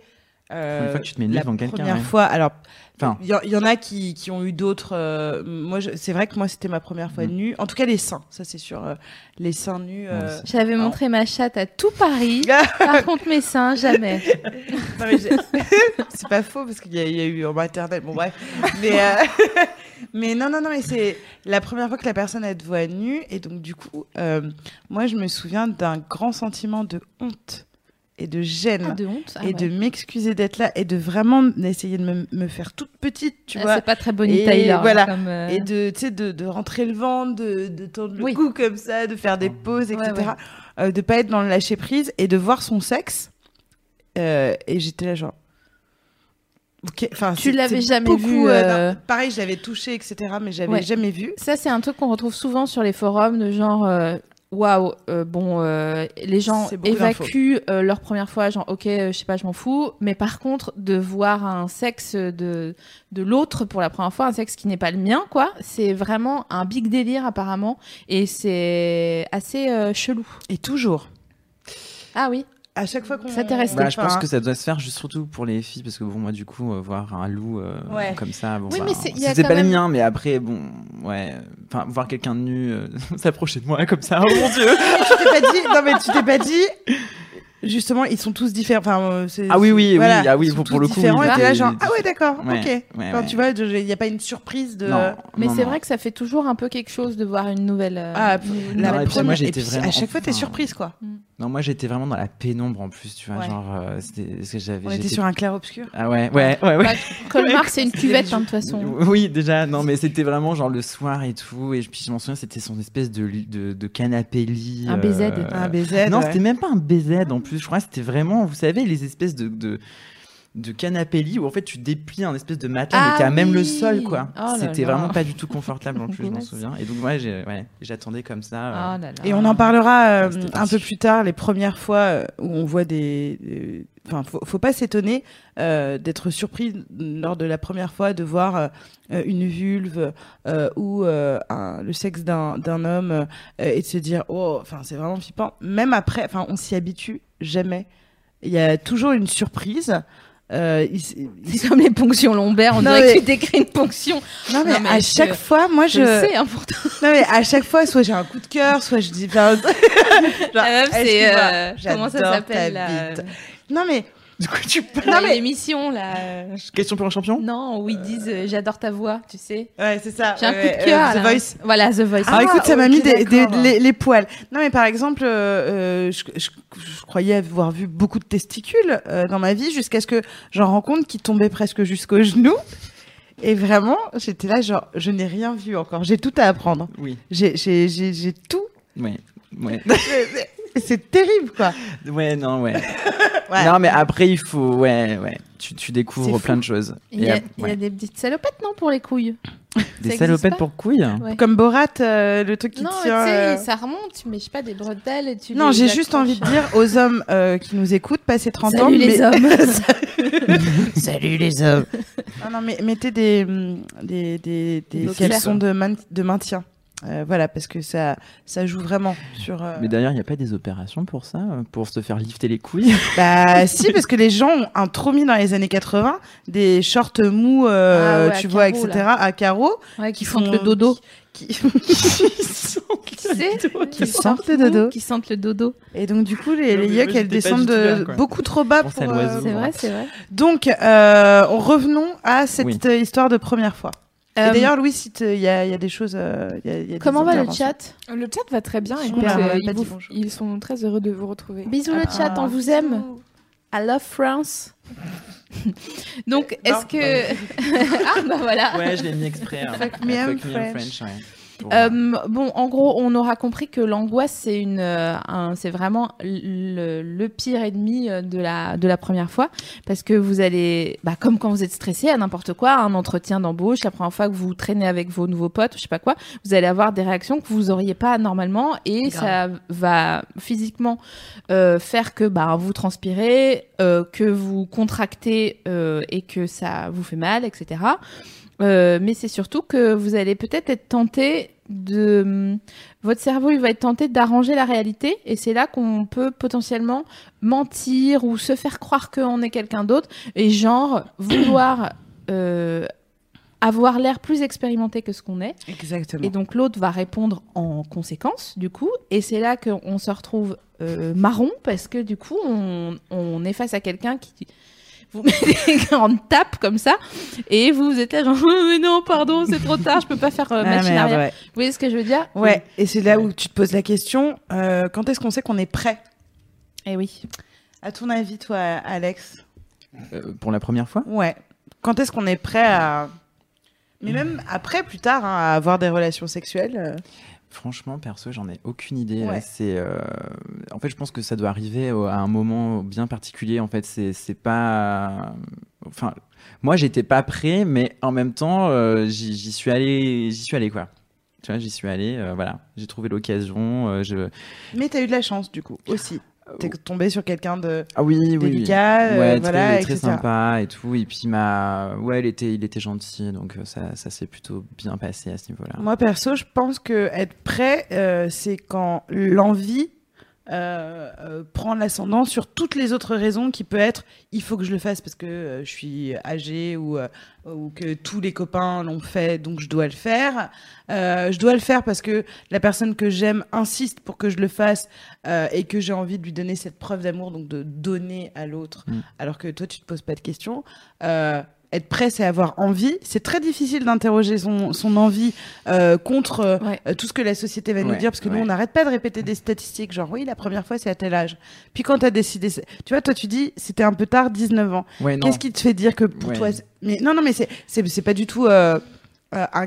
euh, fois que tu te mets la devant quelqu'un, Première ouais. fois, alors, Enfin. il y, en- il y en a qui, qui ont eu d'autres. euh, moi, c'est vrai que moi, c'était ma première fois Mm. nue. En tout cas, les seins, ça c'est sûr. euh, les seins nus. Euh. J'avais montré ma chatte à tout Paris. [laughs] Par contre, mes seins, jamais. [laughs] C'est pas faux parce qu'il y, a- il y a eu en maternelle. Bon bref, mais euh, [laughs] mais non non non mais c'est la première fois que la personne elle te voit nue et donc du coup euh, moi je me souviens d'un grand sentiment de honte et de gêne Ah, de honte. Ah et ouais. de m'excuser d'être là et de vraiment essayer de me, me faire toute petite tu Ah, vois C'est pas très Bonnie Et hein, voilà. Comme, euh, et de tu sais de, de rentrer le ventre de, de tendre le Oui. cou comme ça de faire des pauses etc Ouais, ouais. Euh, de pas être dans le lâcher prise et de voir son sexe Euh, et j'étais là genre Ok, enfin, Tu l'avais jamais beaucoup, vu, euh, euh, non, pareil, je l'avais touché, etc., mais j'avais Ouais. jamais vu. Ça, c'est un truc qu'on retrouve souvent sur les forums de genre euh, waouh, euh, bon, euh, les gens évacuent euh, leur première fois, genre, ok, euh, je sais pas, je m'en fous. Mais par contre, de voir un sexe de, de l'autre pour la première fois, un sexe qui n'est pas le mien, quoi, c'est vraiment un big délire apparemment. Et c'est assez chelou. Et toujours. Ah oui. À chaque fois qu'on. Resté. Bah, je pense Enfin, que ça doit se faire juste surtout pour les filles parce que bon moi du coup euh, voir un loup euh, Ouais. comme ça bon Oui, bah, c'était pas les même- miens mais après bon ouais enfin voir quelqu'un de nu euh, [laughs] s'approcher de moi comme ça oh mon dieu [laughs] tu t'es pas dit. Non, mais tu t'es pas dit. Justement, ils sont tous différents. Enfin, euh, Ah oui, oui, oui, ah oui, ils sont pour- pour tous le coup, différents, oui, et t'es là, des- genre, ah ouais, d'accord, Ouais, ok. ouais, tu vois, il n'y a pas une surprise de. non Mais c'est vrai que ça fait toujours un peu quelque chose de voir une nouvelle. euh, Ah, une la moi, première- j'étais vraiment- à chaque fois, t'es surprise, quoi. Non moi j'étais vraiment dans la pénombre en plus tu vois Ouais. genre euh, c'était parce que j'avais On était j'étais- sur un clair-obscur. ah ouais ouais ouais ouais Bah, [laughs] Colmar, c'est une cuvette, hein, de toute façon. [laughs] Oui, déjà, non, mais c'était vraiment genre le soir et tout. Et puis je m'en souviens, c'était son espèce de, lit- de, de canapé lit. Un BZ. Un BZ. non, ouais. c'était même pas un BZ en plus. Je crois que c'était vraiment, vous savez, les espèces de, de, de canapé lit où en fait tu déplies un espèce de matelas Ah mais qui a même le sol, quoi. Oh c'était vraiment pas du tout confortable en plus, je m'en [laughs] souviens. Et donc, ouais, j'ai- ouais, j'attendais comme ça. euh, Oh là là. Et on en parlera euh, un peu plus tard, les premières fois euh, où on voit des. Enfin, faut, faut pas s'étonner euh, d'être surpris lors de la première fois de voir euh, une vulve euh, ou euh, un- le sexe d'un d'un homme euh, et de se dire oh, enfin c'est vraiment flippant. Même après, enfin on s'y habitue jamais. Il y a toujours une surprise. Euh, [laughs] C'est comme les ponctions lombaires, on Non, dirait mais- que tu décris une ponction. non mais, Non, mais à chaque fois, moi Je je. le sais, hein, pourtant. Non mais à chaque fois, soit j'ai un coup de cœur, soit je dis. genre, [laughs] La meuf, [laughs] c'est. euh, comment ça s'appelle bite. Non mais Du coup, tu parles. Non, mais l'émission là. euh, Question pour un champion? Non, où ils disent euh, j'adore ta voix, tu sais. ouais c'est ça. J'ai un ouais, coup de euh, cœur. The là. Voice. Voilà, The Voice. Ah, écoute, ça m'a ok, mis des, des- d'accord. les, les poils. Non, mais par exemple, euh, euh, je, je- je croyais avoir vu beaucoup de testicules euh, dans ma vie jusqu'à ce que j'en rencontre qui tombaient presque jusqu'au genou. Et vraiment, j'étais là, genre, je n'ai rien vu encore. J'ai tout à apprendre. Oui. J'ai, j'ai, j'ai, j'ai tout. Ouais. Ouais. [laughs] C'est terrible, quoi. ouais, non, ouais. [laughs] Ouais. Non, mais après, il faut. Ouais, ouais. Tu, tu découvres plein de choses. Il y, a, ap- il y a ouais. des petites salopettes, non, pour les couilles? Des salopettes pour couilles? Ouais. Comme Borat, euh, le truc qui Non, tu tient. sais, euh, ça remonte, mais je sais pas, des bretelles et tu Non, j'ai juste envie de accroches. dire aux hommes euh, qui nous écoutent, passez 30 ans. Salut les mais- hommes. [laughs] Salut les hommes. Non, non, mais mettez des, des, des, des Des caleçons de, man- de maintien. Euh, voilà, parce que ça, ça joue vraiment sur. euh, Mais d'ailleurs, il n'y a pas des opérations pour ça euh, Pour se faire lifter les couilles? Bah, [laughs] si, parce que les gens ont un trop mis dans les années 80, des shorts mous, euh, Ah ouais, tu vois, carreaux, etc., à carreaux. Ouais, qui Qui sentent font- le dodo. Qui... Tu [laughs] sais Qui sentent le dodo. Qui sentent le dodo. Et donc, du coup, les, les yucks, elles descendent de beaucoup trop bas pour. euh, C'est vrai, c'est vrai. Donc, euh, revenons à cette Oui. histoire de première fois. Euh, d'ailleurs, Louis, il y a, il y a des choses. euh, il y a- il y a des comment va le interventions. chat Le chat va très bien. Écoute, on euh, ils, vous- sont très heureux de vous retrouver. Bisous le Ah. chat, on vous aime. I love France. [laughs] Donc, est-ce que. [laughs] ah, bah voilà. Ouais, je l'ai mis exprès. hein. Fuck me, I'm French. ouais. Euh, bon, en gros, on aura compris que l'angoisse, c'est une, euh, un- c'est vraiment le, le pire ennemi euh, de la, de la première fois, parce que vous allez, bah, comme quand vous êtes stressé à n'importe quoi, un entretien d'embauche, la première fois que vous traînez avec vos nouveaux potes, je sais pas quoi, vous allez avoir des réactions que vous auriez pas normalement, et ça va physiquement euh, faire que bah, vous transpirez, euh, que vous contractez euh, et que ça vous fait mal, etc. Euh, mais c'est surtout que vous allez peut-être être tenté de votre cerveau il va être tenté d'arranger la réalité et c'est là qu'on peut potentiellement mentir ou se faire croire qu'on est quelqu'un d'autre et genre [clears throat] vouloir euh, avoir l'air plus expérimenté que ce qu'on est Exactement. et donc l'autre va répondre en conséquence, du coup. Et c'est là qu'on se retrouve euh, marron parce que du coup on, on est face à quelqu'un qui vous met des [laughs] grandes tapes comme ça et vous êtes là genre Oh, mais non pardon c'est trop tard je peux pas faire euh, Ah, machine merde, arrière. ouais. Vous voyez ce que je veux dire? Ouais, et c'est là où tu te poses la question euh, quand est-ce qu'on sait qu'on est prêt? Et oui. À ton avis, toi, Alex? Euh, pour la première fois? Ouais. Quand est-ce qu'on est prêt à. Mais même après, plus tard, hein, à avoir des relations sexuelles. Franchement, perso, j'en ai aucune idée. Ouais. C'est, euh, en fait, je pense que ça doit arriver au- à un moment bien particulier. En fait, c'est, c'est pas. Enfin, moi, j'étais pas prêt, mais en même temps, euh, j'y, j'y suis allé, j'y suis allé quoi. Tu vois, j'y suis allé, euh, voilà, j'ai trouvé l'occasion. je... Mais t'as eu de la chance, du coup, aussi. T'es tombé sur quelqu'un de. Ah oui, oui, oui. Délicat, euh, voilà, très, sympa et tout. Et puis, il m'a, ouais, il était, il était gentil, donc euh, ça, ça s'est plutôt bien passé à ce niveau-là. Moi, perso, je pense que être prêt, euh, c'est quand l'envie euh, euh, prend l'ascendant sur toutes les autres raisons qui peut être il faut que je le fasse parce que euh, je suis âgé ou, euh, ou que tous les copains l'ont fait donc je dois le faire. Euh, je dois le faire parce que la personne que j'aime insiste pour que je le fasse euh, et que j'ai envie de lui donner cette preuve d'amour, donc de donner à l'autre, Mm. alors que toi tu te poses pas de questions. Être prêt, c'est avoir envie. C'est très difficile d'interroger son, son envie euh, contre euh, Ouais. euh, tout ce que la société va nous dire, parce que nous, on n'arrête pas de répéter des statistiques, genre oui, la première fois, c'est à tel âge. Puis quand tu as décidé, tu vois, toi, tu dis, c'était un peu tard, 19 ans. Qu'est-ce qui te fait dire que pour Ouais. toi, c'est- mais non, non, mais c'est c'est c'est pas du tout euh, euh, un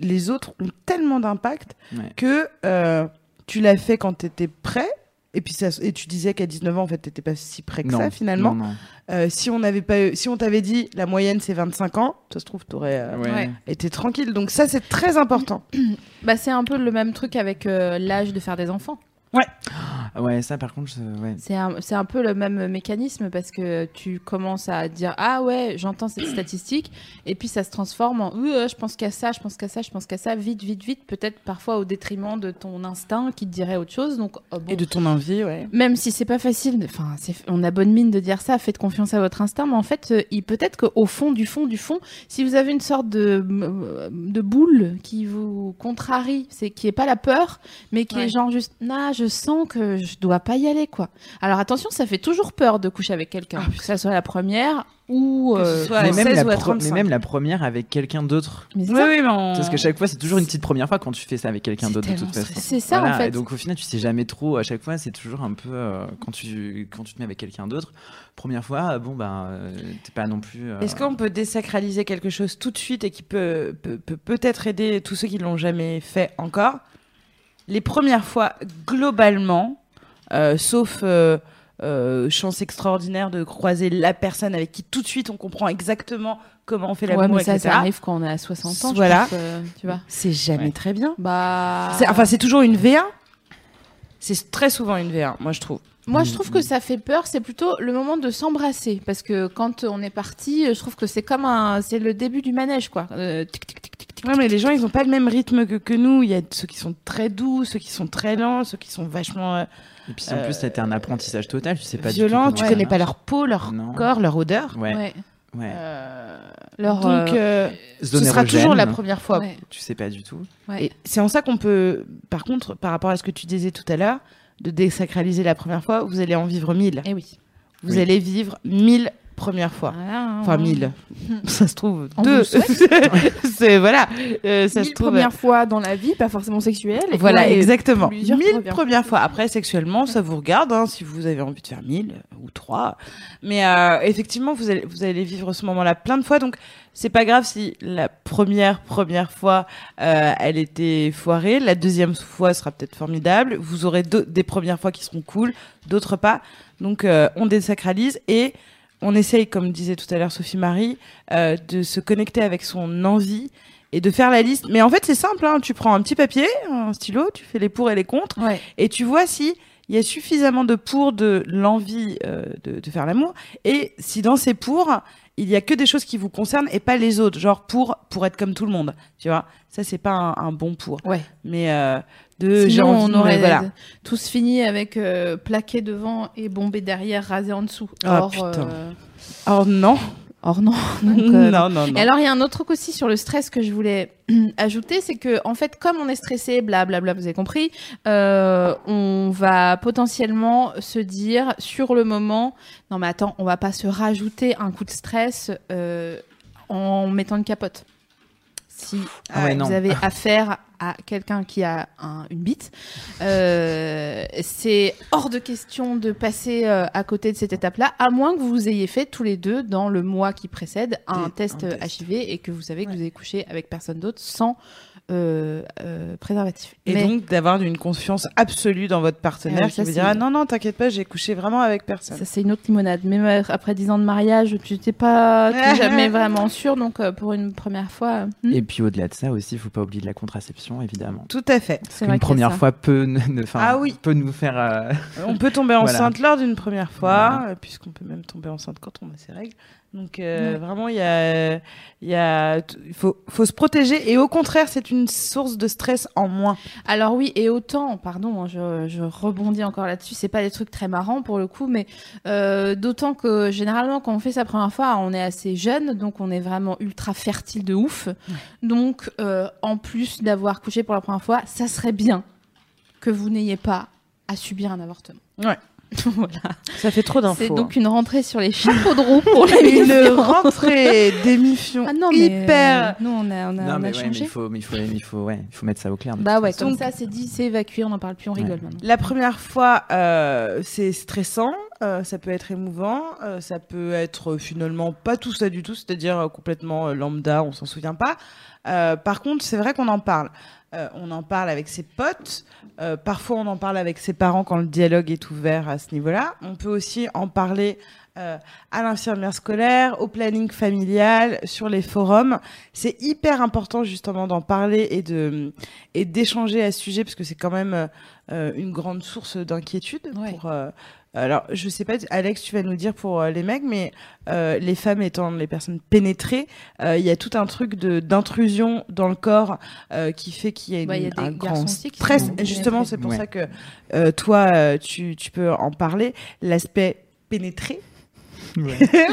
les autres ont tellement d'impact Ouais. que euh, tu l'as fait quand tu étais prêt. Et puis ça, et tu disais qu'à 19 ans, en fait, t'étais pas si prêt que non, ça finalement. non, non. Euh, si on n'avait pas, eu- si on t'avait dit la moyenne c'est 25 ans, ça se trouve t'aurais euh, Ouais. Ouais. été tranquille. Donc ça c'est très important. [clears throat] Bah, c'est un peu le même truc avec euh, l'âge de faire des enfants. Ah Ouais, ça, par contre, ouais. C'est un, c'est un peu le même mécanisme parce que tu commences à dire Ah ouais, j'entends cette statistique, et puis ça se transforme en euh, je pense qu'à ça, je pense qu'à ça, je pense qu'à ça, vite, vite, vite, peut-être parfois au détriment de ton instinct qui te dirait autre chose. Donc, oh, bon, Et de ton envie, ouais. même si c'est pas facile, enfin, on a bonne mine de dire ça, faites confiance à votre instinct, mais en fait, euh, il peut-être qu'au fond du fond du fond, si vous avez une sorte de, euh, de boule qui vous contrarie, c'est qui est pas la peur, mais qui Ouais. est genre juste, nah, je sens que je dois pas y aller, quoi. Alors attention, ça fait toujours peur de coucher avec quelqu'un, Ah, que ça soit la première ou euh, soit à mais, même 16 la ou à pro- mais 35. même la première avec quelqu'un d'autre. mais c'est Oui, ça. oui, mais on... Parce que chaque fois, c'est toujours une petite première fois quand tu fais ça avec quelqu'un C'est d'autre de toute façon. C'est ça Voilà, en fait. Et donc au final, tu sais jamais trop. À chaque fois, c'est toujours un peu euh, quand tu quand tu te mets avec quelqu'un d'autre. Première fois, euh, bon ben, euh, t'es pas non plus. euh, Est-ce qu'on peut désacraliser quelque chose tout de suite et qui peut peut- peut peut-être aider tous ceux qui l'ont jamais fait encore? Les premières fois, globalement, sauf euh, euh, chance extraordinaire de croiser la personne avec qui tout de suite on comprend exactement comment on fait Ouais, l'amour, mais ça, etc. ça arrive quand on a 60 ans, Voilà. pense, euh, tu vois. C'est jamais Ouais. très bien. Bah, Enfin, c'est toujours une V1. C'est très souvent une V1, moi je trouve. Moi, je trouve que ça fait peur. C'est plutôt le moment de s'embrasser, parce que quand on est parti, je trouve que c'est comme un, c'est le début du manège, quoi. Euh, tic, tic, tic, tic, tic. Ouais, mais les gens, ils ont pas le même rythme que, que nous. Il y a ceux qui sont très doux, ceux qui sont très lents, ceux qui sont vachement euh, Et puis en plus, ça a été un apprentissage total. Tu sais pas du tout. Tu connais pas leur peau, leur Non. corps, leur odeur. Ouais. Ouais. ouais. Euh, Leur, donc, euh, euh, ce sera toujours la première fois. ouais. Tu sais pas du tout. Et c'est en ça qu'on peut, par contre, par rapport à ce que tu disais tout à l'heure, de désacraliser la première fois, vous allez en vivre mille. Eh oui. Vous Oui. allez vivre mille premières fois. Voilà, Enfin, hein. mille. [laughs] ça se trouve On deux. [laughs] c'est voilà. Euh, ça se Mille trouve. premières fois dans la vie, pas forcément sexuelle. et Voilà, exactement. Mille premières fois. Après, sexuellement, ça vous regarde, hein, si vous avez envie de faire mille euh, ou trois. Mais euh, effectivement, vous allez, vous allez vivre ce moment-là plein de fois. Donc, c'est pas grave si la première, première fois, euh, elle était foirée. La deuxième fois sera peut-être formidable. Vous aurez des premières fois qui seront cool, d'autres pas. Donc, euh, on désacralise et on essaye, comme disait tout à l'heure Sophie Marie, euh, de se connecter avec son envie et de faire la liste. Mais en fait, c'est simple. Hein. Tu prends un petit papier, un stylo, tu fais les pour et les contre, Ouais. et tu vois si il y a suffisamment de pour de l'envie euh, de, de faire l'amour, et si dans ces pour il y a que des choses qui vous concernent et pas les autres, genre pour pour être comme tout le monde, tu vois. Ça c'est pas un, un bon pour. Ouais. Mais euh, de Sinon, envie, on aurait voilà. tous fini avec euh, plaqué devant et bombé derrière, rasé en dessous. Ah, or, putain. Oh non, or non. [laughs] Donc, euh, non non non. Et alors, il y a un autre truc aussi sur le stress que je voulais [clears throat] ajouter, c'est que en fait, comme on est stressé, blablabla, vous avez compris, euh, on va potentiellement se dire sur le moment, non mais attends, on va pas se rajouter un coup de stress euh, en mettant une capote. Si Ah ouais, vous avez affaire à quelqu'un qui a un- une bite, euh, c'est hors de question de passer euh, à côté de cette étape-là, à moins que vous ayez fait tous les deux dans le mois qui précède un Des- test, un test. HIV et que vous savez que vous avez couché avec personne d'autre sans euh, euh, préservatif. Et Mais- donc d'avoir une confiance absolue dans votre partenaire Ouais, qui vous dira non non t'inquiète pas j'ai couché vraiment avec personne. Ça, c'est une autre limonade. Même après 10 ans de mariage, tu n'étais pas [laughs] t'es jamais vraiment sûr. Donc, euh, pour une première fois, hmm, Et puis au-delà de ça aussi, il faut pas oublier de la contraception, évidemment. Tout à fait. c'est Une première fois peut, ne- ne- enfin, Ah oui. peut nous faire. euh, On peut tomber [laughs] Voilà. enceinte lors d'une première fois, Voilà. puisqu'on peut même tomber enceinte quand on a ses règles. Donc euh, vraiment, il y a, il y a, faut, faut se protéger. Et au contraire, c'est une source de stress en moins. Alors oui, et autant, pardon, hein, je, je rebondis encore là-dessus, c'est pas des trucs très marrants pour le coup, mais euh, d'autant que généralement quand on fait sa première fois, on est assez jeune, donc on est vraiment ultra fertile de ouf. Donc euh, en plus d'avoir couché pour la première fois, ça serait bien que vous n'ayez pas à subir un avortement. Ouais. [laughs] voilà. Ça fait trop C'est d'infos. donc une rentrée sur les chapeaux de roue pour [laughs] les une rentrée [laughs] d'émission Ah non, mais hyper. euh, nous on a, on a, Non, on a mais, ouais, mais il faut, mais il faut, il faut, ouais, il faut mettre ça au clair. Bah ouais, comme ça c'est dit, c'est évacué, on n'en parle plus, on rigole maintenant. La première fois, euh, c'est stressant, euh, ça peut être émouvant, euh, ça peut être euh, finalement pas tout ça du tout, c'est-à-dire complètement lambda, on s'en souvient pas. Par contre, c'est vrai qu'on en parle. On en parle avec ses potes, parfois on en parle avec ses parents quand le dialogue est ouvert à ce niveau-là. On peut aussi en parler à l'infirmière scolaire, au planning familial, sur les forums. C'est hyper important justement d'en parler et de et d'échanger à ce sujet parce que c'est quand même euh, une grande source d'inquiétude Ouais. pour. euh, alors, je sais pas, Alex, tu vas nous dire pour euh, les mecs, mais euh, les femmes étant les personnes pénétrées, euh, il y a tout un truc de d'intrusion dans le corps euh, qui fait qu'il y a, une, Bah, il y a des un grand stress. Justement, c'est pour Ouais. ça que euh, toi, tu, tu peux en parler. L'aspect pénétré. [laughs]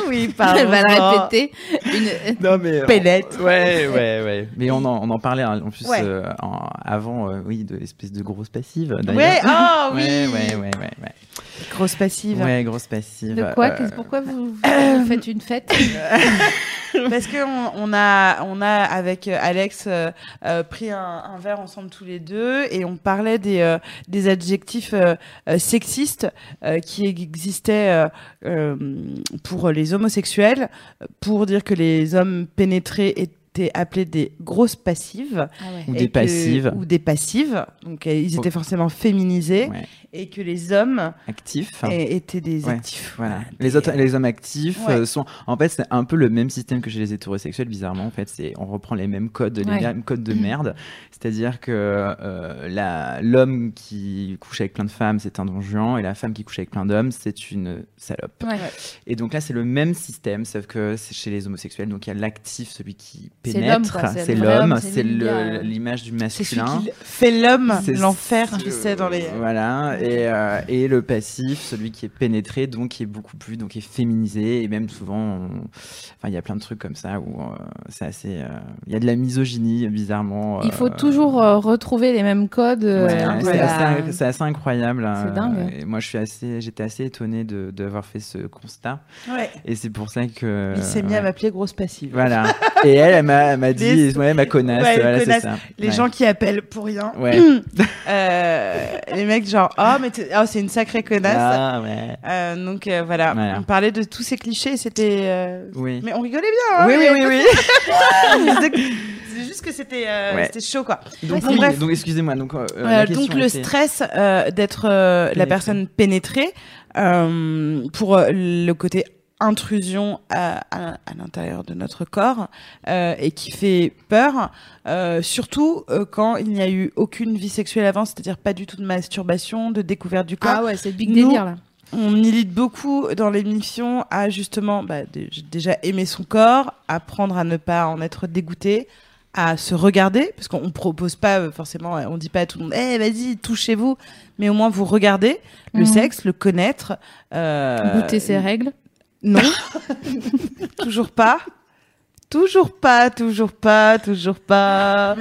oui, pardon. Elle va le répéter. Une... Non mais Pénètre. Ouais, ouais, ouais. Mais on en, on en parlait hein, en plus Ouais. euh, en- avant, euh, oui, de l'espèce de grosse passive. Ouais, ah [laughs] oui. ouais, ouais, ouais, ouais, ouais. Grosse passive. Ouais, grosse passive. De quoi euh, Pourquoi vous, vous faites une fête [laughs] Parce que on, on a, on a avec euh, Alex euh, euh, pris un, un verre ensemble tous les deux et on parlait des, euh, des adjectifs euh, euh, sexistes euh, qui existaient euh, euh, pour les homosexuels, pour dire que les hommes pénétrés étaient appelés des grosses passives Ou et des que- passives. ou des passives donc euh, ils étaient forcément féminisés Ouais. et que les hommes Actifs. étaient des Ouais, actifs Voilà. Des- Les, autres, les hommes actifs Ouais. euh, sont. En fait, c'est un peu le même système que chez les hétérosexuels, bizarrement. En fait, c'est on reprend les mêmes codes, les Ouais. mêmes codes de merde. C'est-à-dire que euh, la- l'homme qui couche avec plein de femmes, c'est un don juan, et la femme qui couche avec plein d'hommes, c'est une salope. Ouais. Et donc là, c'est le même système, sauf que c'est chez les homosexuels. Donc il y a l'actif, celui qui pénètre, c'est c'est l'homme, homme, c'est c'est l'image du c'est celui masculin. qui fait l'homme C'est l'enfer tu sais dans les Voilà, et, euh, et le passif, celui qui est pénétré, donc qui est beaucoup plus, donc qui est féminisé, et même souvent, on- enfin, il y a plein de trucs comme ça où euh, c'est assez. euh, Il y a de la misogynie, bizarrement. Il faut toujours euh, retrouver les mêmes codes. Ouais, c'est assez, c'est assez incroyable. C'est euh, dingue. et moi, je suis assez, j'étais assez étonné de d'avoir fait ce constat, ouais et c'est pour ça que. Il s'est mis à m'appeler grosse passive. Voilà. Et elle, elle m'a elle m'a dit, Les- ouais, ma connasse. Ouais, voilà, c'est connasse. ça. Les Ouais. gens qui appellent pour rien. [clears throat] Euh, les mecs genre oh mais oh, c'est une sacrée connasse. Ah. Euh, donc euh, voilà. Voilà. on parlait de tous ces clichés, c'était. euh, Oui. Mais on rigolait bien. Hein, Oui, oui, mais- oui, oui. [laughs] c'est juste que c'était euh, c'était chaud quoi. Donc, oui, bref. donc excusez-moi. Donc, euh, Euh, la donc le était- stress euh, d'être euh, la personne pénétrée euh, pour euh, le côté intrusion à, à, à l'intérieur de notre corps euh, et qui fait peur, euh, surtout euh, quand il n'y a eu aucune vie sexuelle avant, c'est-à-dire pas du tout de masturbation, de découverte du corps. Ah ouais, c'est le big Nous- délire là. On milite beaucoup dans l'émission à justement bah, dé- déjà aimer son corps, apprendre à ne pas en être dégoûté, à se regarder, parce qu'on propose pas forcément, on dit pas à tout le monde, eh vas-y, touchez-vous, mais au moins vous regardez le Mhm. sexe, le connaître. Goûter ses règles. Non, [laughs] toujours pas. Toujours pas, toujours pas, toujours pas.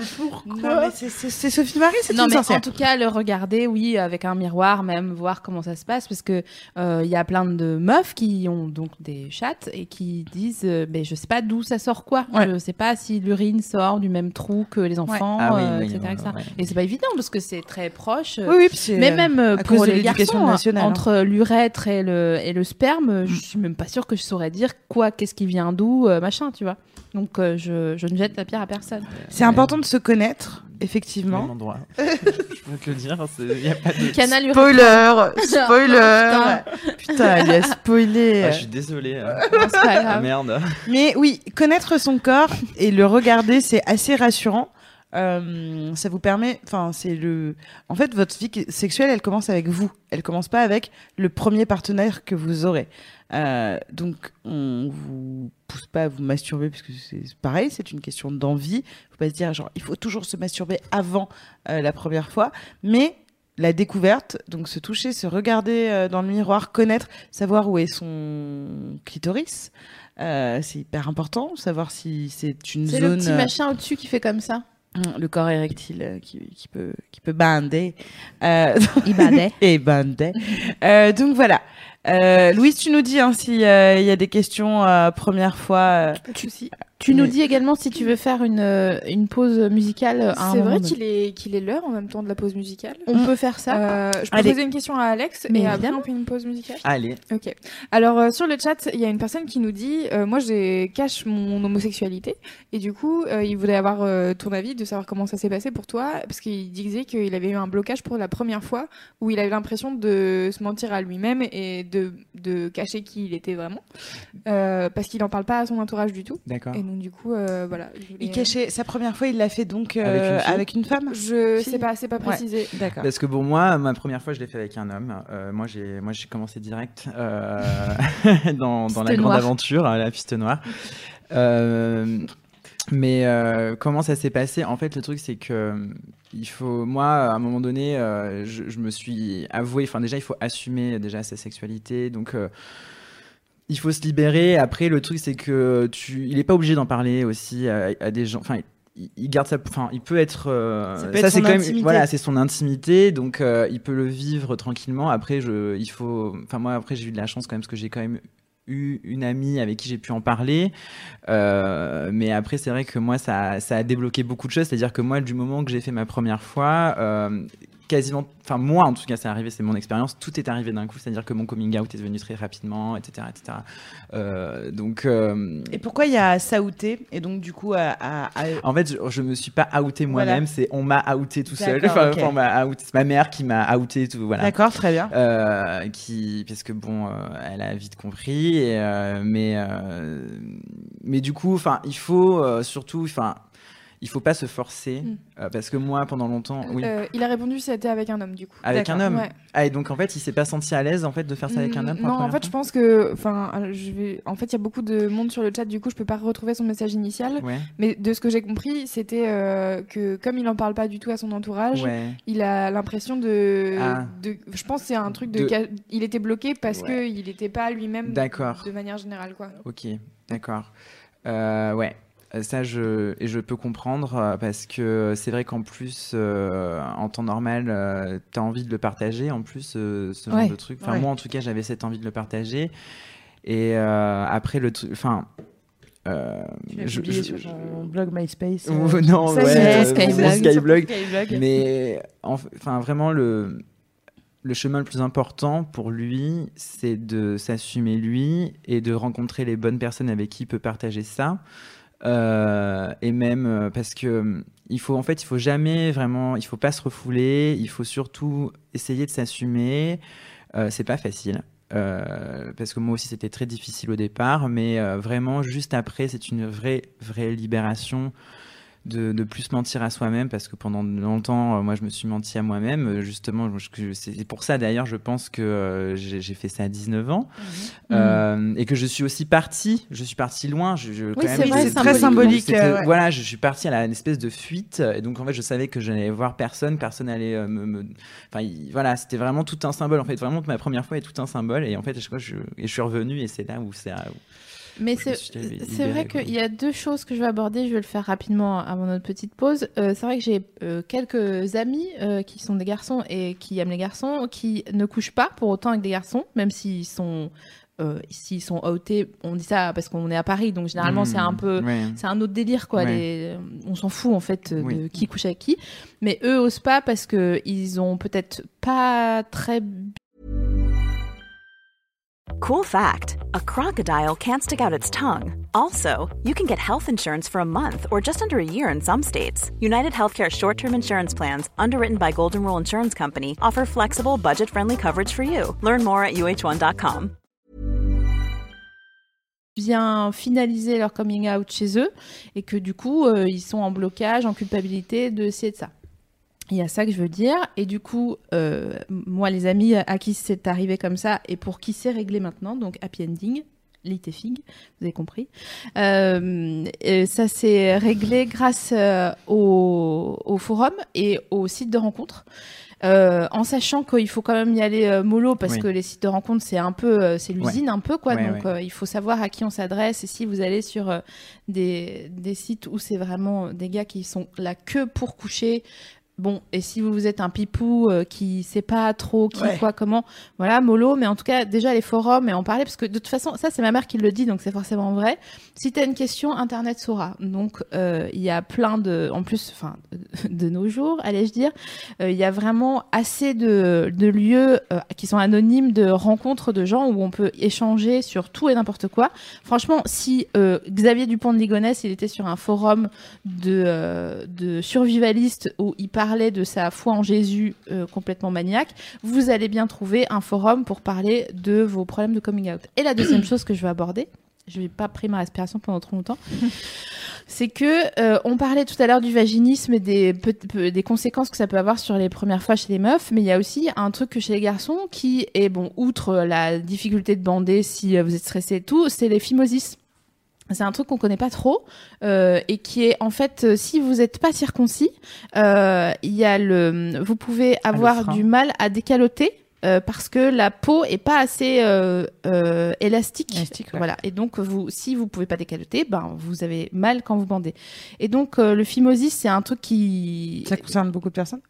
Mais c'est- Sophie Marie, c'est Non une mais sorcière. en tout cas le regarder oui avec un miroir même voir comment ça se passe parce que euh, il y a plein de meufs qui ont donc des chattes et qui disent euh, mais je sais pas d'où ça sort quoi Ouais. je sais pas si l'urine sort du même trou que les enfants Ah oui, euh, oui, etc, ouais, etc. ouais. et c'est pas évident parce que c'est très proche euh, Oui, oui, puis c'est, mais même euh, pour les garçons, nationale, hein. entre l'urètre et le, et le sperme, je suis même pas sûre que je saurais dire quoi, qu'est-ce qui vient d'où, euh, machin, tu vois. Donc euh, je, je ne jette la pierre à personne. C'est important de se connaître, Même effectivement. endroit. [laughs] je peux te le dire, il y a pas de. Canal Spoiler, spoiler. Putain, il a spoilé. Ah, je suis désolé. euh. Pas Ah, grave. merde. Mais oui, connaître son corps et le regarder, c'est assez rassurant. Euh, ça vous permet, enfin, c'est le. En fait, votre vie sexuelle, elle commence avec vous. Elle commence pas avec le premier partenaire que vous aurez. Euh, donc, on vous pousse pas à vous masturber puisque c'est pareil, c'est une question d'envie. Faut pas se dire genre, il faut toujours se masturber avant euh, la première fois, mais la découverte, donc se toucher, se regarder dans le miroir, connaître, savoir où est son clitoris, euh, c'est hyper important, savoir si c'est une C'est zone, le petit machin au-dessus qui fait comme ça. Le corps érectile euh, qui, qui peut qui peut bander, euh, [laughs] Il badait. et [laughs] bander. Euh, donc voilà. Euh, Louise, tu nous dis hein, s'il y a des questions euh, première fois. euh, Pas de souci. Tu nous dis également si tu veux faire une, euh, une pause musicale C'est vrai qu'il est qu'il est l'heure en même temps de la pause musicale. On peut faire ça. Euh, je peux Allez. poser une question à Alex Mais et après on fait une pause musicale. Allez. Ok. Alors euh, sur le chat, il y a une personne qui nous dit, euh, moi j'ai cache mon homosexualité et du coup euh, il voulait avoir euh, ton avis de savoir comment ça s'est passé pour toi parce qu'il disait qu'il avait eu un blocage pour la première fois où il avait l'impression de se mentir à lui-même et de, de cacher qui il était vraiment euh, parce qu'il en parle pas à son entourage du tout D'accord. et donc du coup euh, voilà. Il cachait sa première fois, il l'a fait donc euh, Avec une avec une femme. Je Fille. sais pas, c'est pas Ouais. précisé. D'accord. Parce que pour moi, ma première fois, je l'ai fait avec un homme. Euh, moi, j'ai, moi, j'ai commencé direct euh, [laughs] dans, dans la Piste grande noire. aventure, à la piste noire. Euh, mais euh, comment ça s'est passé? En fait, le truc, c'est que euh, il faut, moi, à un moment donné, euh, je, je me suis avoué. Enfin, déjà, il faut assumer déjà sa sexualité. Donc euh, il faut se libérer. Après, le truc, c'est que tu, il est pas obligé d'en parler aussi à, à des gens. Enfin, il, il garde. Enfin, il peut être. euh, Ça peut ça, être c'est son quand même. intimité. Voilà, c'est son intimité. Donc, euh, il peut le vivre tranquillement. Après, je, il faut. Enfin, moi, après, j'ai eu de la chance quand même parce que j'ai quand même eu une amie avec qui j'ai pu en parler. Euh, mais après, c'est vrai que moi, ça, ça a débloqué beaucoup de choses. C'est-à-dire que moi, du moment que j'ai fait ma première fois, euh, quasiment, enfin moi en tout cas, c'est arrivé, c'est mon expérience. Tout est arrivé d'un coup. C'est-à-dire que mon coming out est venu très rapidement, etc., etc. Euh, donc, euh, Et pourquoi il y a Saouté et donc du coup à, à- à- en fait, je, je me suis pas outé moi-même. C'est on m'a outé tout seul. Enfin, ok. enfin, c'est ma mère qui m'a outé tout. Voilà. D'accord, très bien. Euh, qui parce que bon euh, elle a vite compris et, mais mais du coup enfin il faut surtout enfin il faut pas se forcer Mm. euh, parce que moi pendant longtemps oui Euh, il a répondu c'était avec un homme du coup. avec un homme ouais. ah et donc en fait il s'est pas senti à l'aise en fait de faire ça avec un homme la Non, en fait, je pense que, enfin, euh, je vais, en fait, il y a beaucoup de monde sur le chat. Du coup, je peux pas retrouver son message initial. ouais Mais de ce que j'ai compris, c'était euh, que comme il en parle pas du tout à son entourage, ouais il a l'impression de, Ah. de, je pense que c'est un truc de, De- il était bloqué parce que il était pas lui-même. D'accord. De manière générale, quoi. ok d'accord Euh, ouais ça je et je peux comprendre euh, parce que c'est vrai qu'en plus euh, en temps normal tu as envie de le partager en plus euh, ce genre Ouais. de truc enfin Ouais. moi en tout cas j'avais cette envie de le partager et euh, après le truc enfin euh, Tu je- publié je- sur ton blog MySpace. Ou- euh, non ça, ouais c'est- euh, Skyblog. Skyblog mais en- enfin vraiment le le chemin le plus important pour lui, c'est de s'assumer lui et de rencontrer les bonnes personnes avec qui il peut partager ça. Euh, et même euh, parce que euh, il faut en fait, il faut jamais vraiment, il faut pas se refouler. Il faut surtout essayer de s'assumer. Euh, c'est pas facile. Parce que moi aussi c'était très difficile au départ, mais vraiment juste après c'est une vraie vraie libération de, plus mentir à soi-même parce que pendant longtemps, euh, moi, je me suis menti à moi-même. euh, Justement, c'est pour ça d'ailleurs, je pense que euh, j'ai fait ça à 19 ans Mhm. Euh, et que je suis aussi parti. Je suis parti loin. Je, Oui, c'est très symbolique. euh, ouais. Voilà, je suis parti à la, une espèce de fuite et donc en fait, je savais que je n'allais voir personne, personne allait euh, me, me- Enfin, il- voilà, c'était vraiment tout un symbole. En fait, vraiment ma première fois est tout un symbole et en fait, je, je, je suis revenu et c'est là où c'est. Mais c'est vrai qu'il y a deux choses que je vais aborder. Je vais le faire rapidement avant notre petite pause. Euh, c'est vrai que j'ai euh, quelques amis euh, qui sont des garçons et qui aiment les garçons, qui ne couchent pas pour autant avec des garçons, même s'ils sont euh, s'ils sont outés. On dit ça parce qu'on est à Paris, donc généralement c'est un peu Mmh, Ouais. c'est un autre délire quoi. Ouais. Les- on s'en fout en fait de Oui. qui couche avec qui. Mais eux osent pas parce que ils ont peut-être pas très Cool fact a crocodile can't stick out its tongue. Also, you can get health insurance for a month or just under a year in some states. United Healthcare short term insurance plans, underwritten by Golden Rule Insurance Company, offer flexible, budget friendly coverage for you. Learn more at uh1.com. bien finaliser leur coming out chez eux et que du coup euh, ils sont en blocage, en culpabilité de ci et de ça. Il y a ça que je veux dire. Et du coup, euh, moi, les amis à qui c'est arrivé comme ça et pour qui c'est réglé maintenant, donc happy ending, lit et fig, vous avez compris. Euh, et ça s'est réglé grâce euh, au, au forum et au site de rencontre. Euh, en sachant qu'il faut quand même y aller euh, mollo parce Oui. que les sites de rencontre c'est un peu euh, c'est l'usine un peu quoi Ouais, donc ouais. il faut savoir à qui on s'adresse et si vous allez sur des, des sites où c'est vraiment des gars qui sont là que pour coucher Bon, et si vous êtes un pipou euh, qui sait pas trop qui, Ouais. quoi, comment, voilà, mollo, mais en tout cas, déjà les forums et en parler, parce que de toute façon, ça c'est ma mère qui le dit, donc c'est forcément vrai. Si t'as une question, Internet saura. Donc, euh, il y a plein de, en plus, enfin, [laughs] de nos jours, allais-je dire, euh, il y a vraiment assez de, de lieux euh, qui sont anonymes, de rencontres de gens où on peut échanger sur tout et n'importe quoi. Franchement, si Xavier Dupont de Ligonnès, il était sur un forum de, de survivalistes où il parlait de sa foi en Jésus euh, complètement maniaque, vous allez bien trouver un forum pour parler de vos problèmes de coming out. Et la deuxième chose que je veux aborder, je vais pas pris ma respiration pendant trop longtemps. [laughs] C'est que euh, on parlait tout à l'heure du vaginisme et des, conséquences que ça peut avoir sur les premières fois chez les meufs, mais il y a aussi un truc que chez les garçons qui est bon, outre la difficulté de bander si euh, vous êtes stressé et tout, c'est les phimosis. C'est un truc qu'on connaît pas trop euh, et qui est en fait, euh, si vous n'êtes pas circoncis, euh, il y a le, vous pouvez avoir frein. du mal à décaloter euh, parce que la peau est pas assez euh, euh, élastique. Élastique, ouais. Voilà. Et donc, vous, si vous pouvez pas décaloter, ben vous avez mal quand vous bandez. Et donc, euh, le phimosis, c'est un truc qui Ça concerne beaucoup de personnes?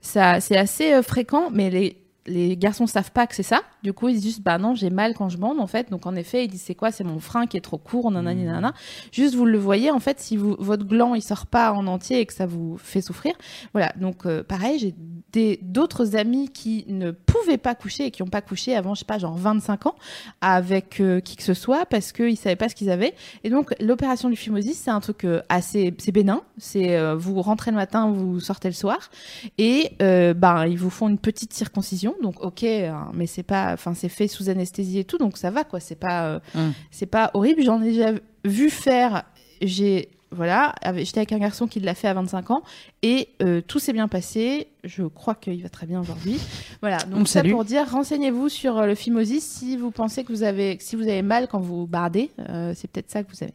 Ça c'est assez fréquent, mais les les garçons savent pas que c'est ça. Du coup, ils disent juste, bah non, j'ai mal quand je bande, en fait. Donc, en effet, ils disent, c'est quoi? C'est mon frein qui est trop court, nanani, nanana. Juste, vous le voyez, en fait, si vous, votre gland, il sort pas en entier et que ça vous fait souffrir. Voilà. Donc, euh, pareil, j'ai des, d'autres amis qui ne pouvaient pas coucher et qui ont pas couché avant, je sais pas, genre 25 ans avec euh, qui que ce soit parce qu'ils savaient pas ce qu'ils avaient. Et donc, l'opération du phimosis, c'est un truc euh, assez, c'est bénin. C'est, euh, vous rentrez le matin, vous sortez le soir. Et ben ils vous font une petite circoncision, donc ok, hein, mais c'est pas, enfin c'est fait sous anesthésie et tout, donc ça va quoi. C'est pas, euh, Mm. c'est pas horrible. J'en ai déjà vu faire. J'ai voilà, j'étais avec un garçon qui l'a fait à 25 ans et euh, tout s'est bien passé. Je crois qu'il va très bien aujourd'hui. Voilà, On donc le ça salue. pour dire, renseignez-vous sur euh, le phimosis si vous pensez que vous avez, si vous avez mal quand vous bardez, euh, c'est peut-être ça que vous avez.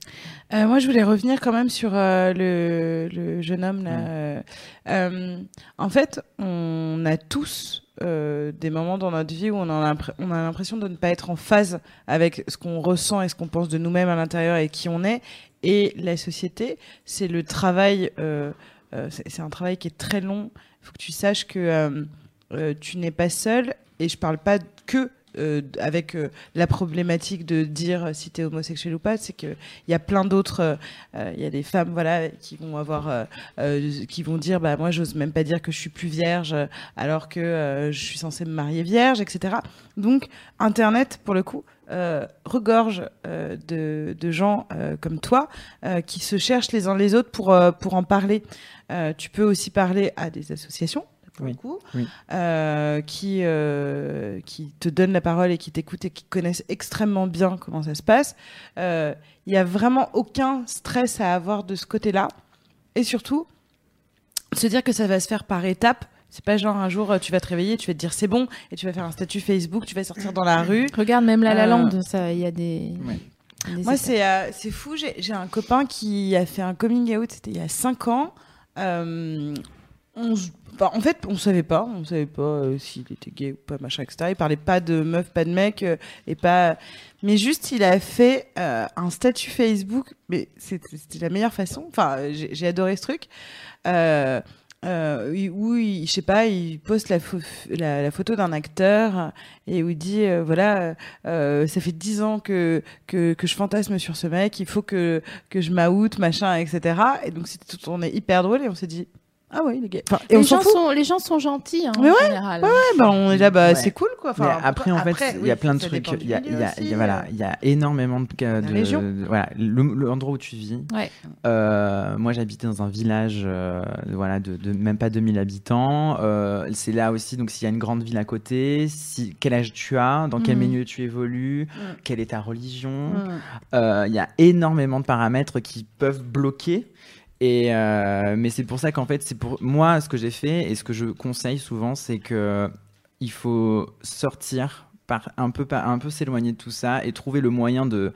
Euh, moi, je voulais revenir quand même sur le, le jeune homme là. Ouais. En fait, on a tous euh, des moments dans notre vie où on a on a l'impression de ne pas être en phase avec ce qu'on ressent et ce qu'on pense de nous-mêmes à l'intérieur et qui on est. Et la société, c'est le travail. euh, euh, c'est un travail qui est très long. Il faut que tu saches que euh, tu n'es pas seul. Et je parle pas que euh, avec euh, la problématique de dire si tu es homosexuel ou pas, c'est que il y a plein d'autres euh, il y a des femmes voilà qui vont avoir qui vont dire bah moi j'ose même pas dire que je suis plus vierge alors que je suis censée me marier vierge etc donc internet pour le coup regorge de, gens comme toi qui se cherchent les uns les autres pour pour en parler. Tu peux aussi parler à des associations pour le Oui, coup oui. euh, qui euh, qui te donnent la parole et qui t'écoutent et qui connaissent extrêmement bien comment ça se passe euh, il y a vraiment aucun stress à avoir de ce côté-là. Et surtout, se dire que ça va se faire par étapes. C'est pas genre un jour euh, tu vas te réveiller, tu vas te dire c'est bon et tu vas faire un statut Facebook, tu vas sortir dans la rue. Regarde même La La Euh, Land, ça, il y a des. Ouais. des Moi c'est euh, c'est fou, j'ai j'ai un copain qui a fait un coming out, c'était il y a 5 ans. Euh, on se- bah, en fait, on savait pas, on savait pas euh, s'il était gay ou pas, machin, etc. Il parlait pas de meuf, pas de mec, euh, et pas. Mais juste, il a fait euh, un statut Facebook, mais c'était la meilleure façon. Enfin, j'ai adoré ce truc. Euh, où il, je sais pas, il poste la, la, la photo d'un acteur et où il dit voilà, ça fait dix ans que, que que je fantasme sur ce mec, il faut que que je m'out, machin, etc. Et donc c'était est hyper drôle et on s'est dit Ah oui, les gay. Enfin, et on Les s'en gens, sont, les gens sont gentils, hein, Mais en ouais, général. Ouais, bah, on est là, bah, Ouais. c'est cool, quoi. Enfin, Mais après, en fait, il y a plein de trucs. Il y a, y y voilà, euh. il y a énormément de cas de, voilà, le- l'endroit où tu vis. Ouais. Euh, moi, j'habitais dans un village, euh, voilà, de, de même pas 2000 habitants. Euh, c'est là aussi, donc s'il y a une grande ville à côté, si quel âge tu as, dans quel Mhm. milieu tu évolues, Mm. quelle est ta religion. Mm. Euh, Il y a énormément de paramètres qui peuvent bloquer. Et euh, mais c'est pour ça qu'en fait, c'est pour moi ce que j'ai fait et ce que je conseille souvent, c'est que il faut sortir, par un peu, un peu s'éloigner de tout ça et trouver le moyen de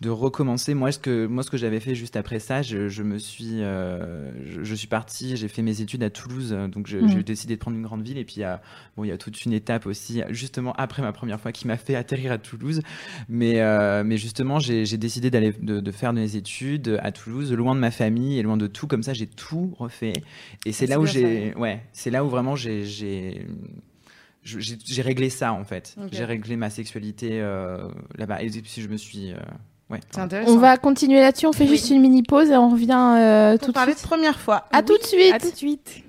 de recommencer. Moi, ce que moi ce que j'avais fait juste après ça, je, je me suis euh, je, je suis parti, j'ai fait mes études à Toulouse, donc j'ai décidé de prendre une grande ville et puis il y a bon il y a toute une étape aussi justement après ma première fois qui m'a fait atterrir à Toulouse. Mais, euh, mais justement, j'ai décidé d'aller de, de faire mes études à Toulouse, loin de ma famille et loin de tout. Comme ça, j'ai tout refait. Et c'est là où j'ai, ouais, c'est là où vraiment j'ai, j'ai, réglé ça en fait. J'ai réglé ma sexualité euh, là-bas. Et puis je me suis, euh, ouais. C'est intéressant. On va continuer là-dessus, on fait Oui. juste une mini pause et on revient euh, Pour tout de parler suite. de première fois. À tout de suite. À tout de suite.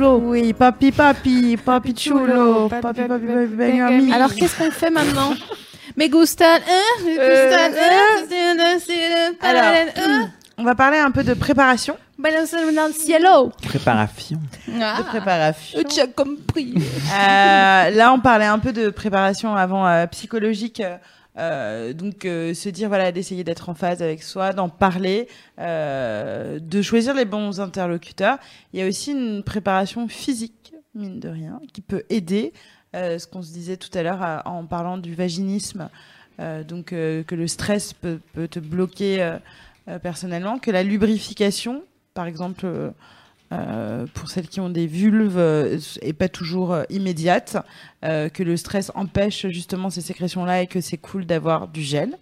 Chulo. Oui, papi, papi, papi chulo, Papi, papi, papi, papi, papi, papi, Benjamin. Benjamin. Alors qu'est-ce qu'on fait maintenant hein, hein, hein, On va parler un peu de préparation. balance dans le cielo. Préparation. Ah, De préparation. tu as compris. Euh, là, on parlait un peu de préparation avant euh, psychologique. Euh, donc, euh, se dire, voilà, d'essayer d'être en phase avec soi, d'en parler, euh, de choisir les bons interlocuteurs. Il y a aussi une préparation physique, mine de rien, qui peut aider. Ce qu'on se disait tout à l'heure en parlant du vaginisme. Donc, que le stress peut, te bloquer personnellement, que la lubrification, par exemple, euh, pour celles qui ont des vulves, euh, est pas toujours euh, immédiate, euh, que le stress empêche justement ces sécrétions-là et que c'est cool d'avoir du gel,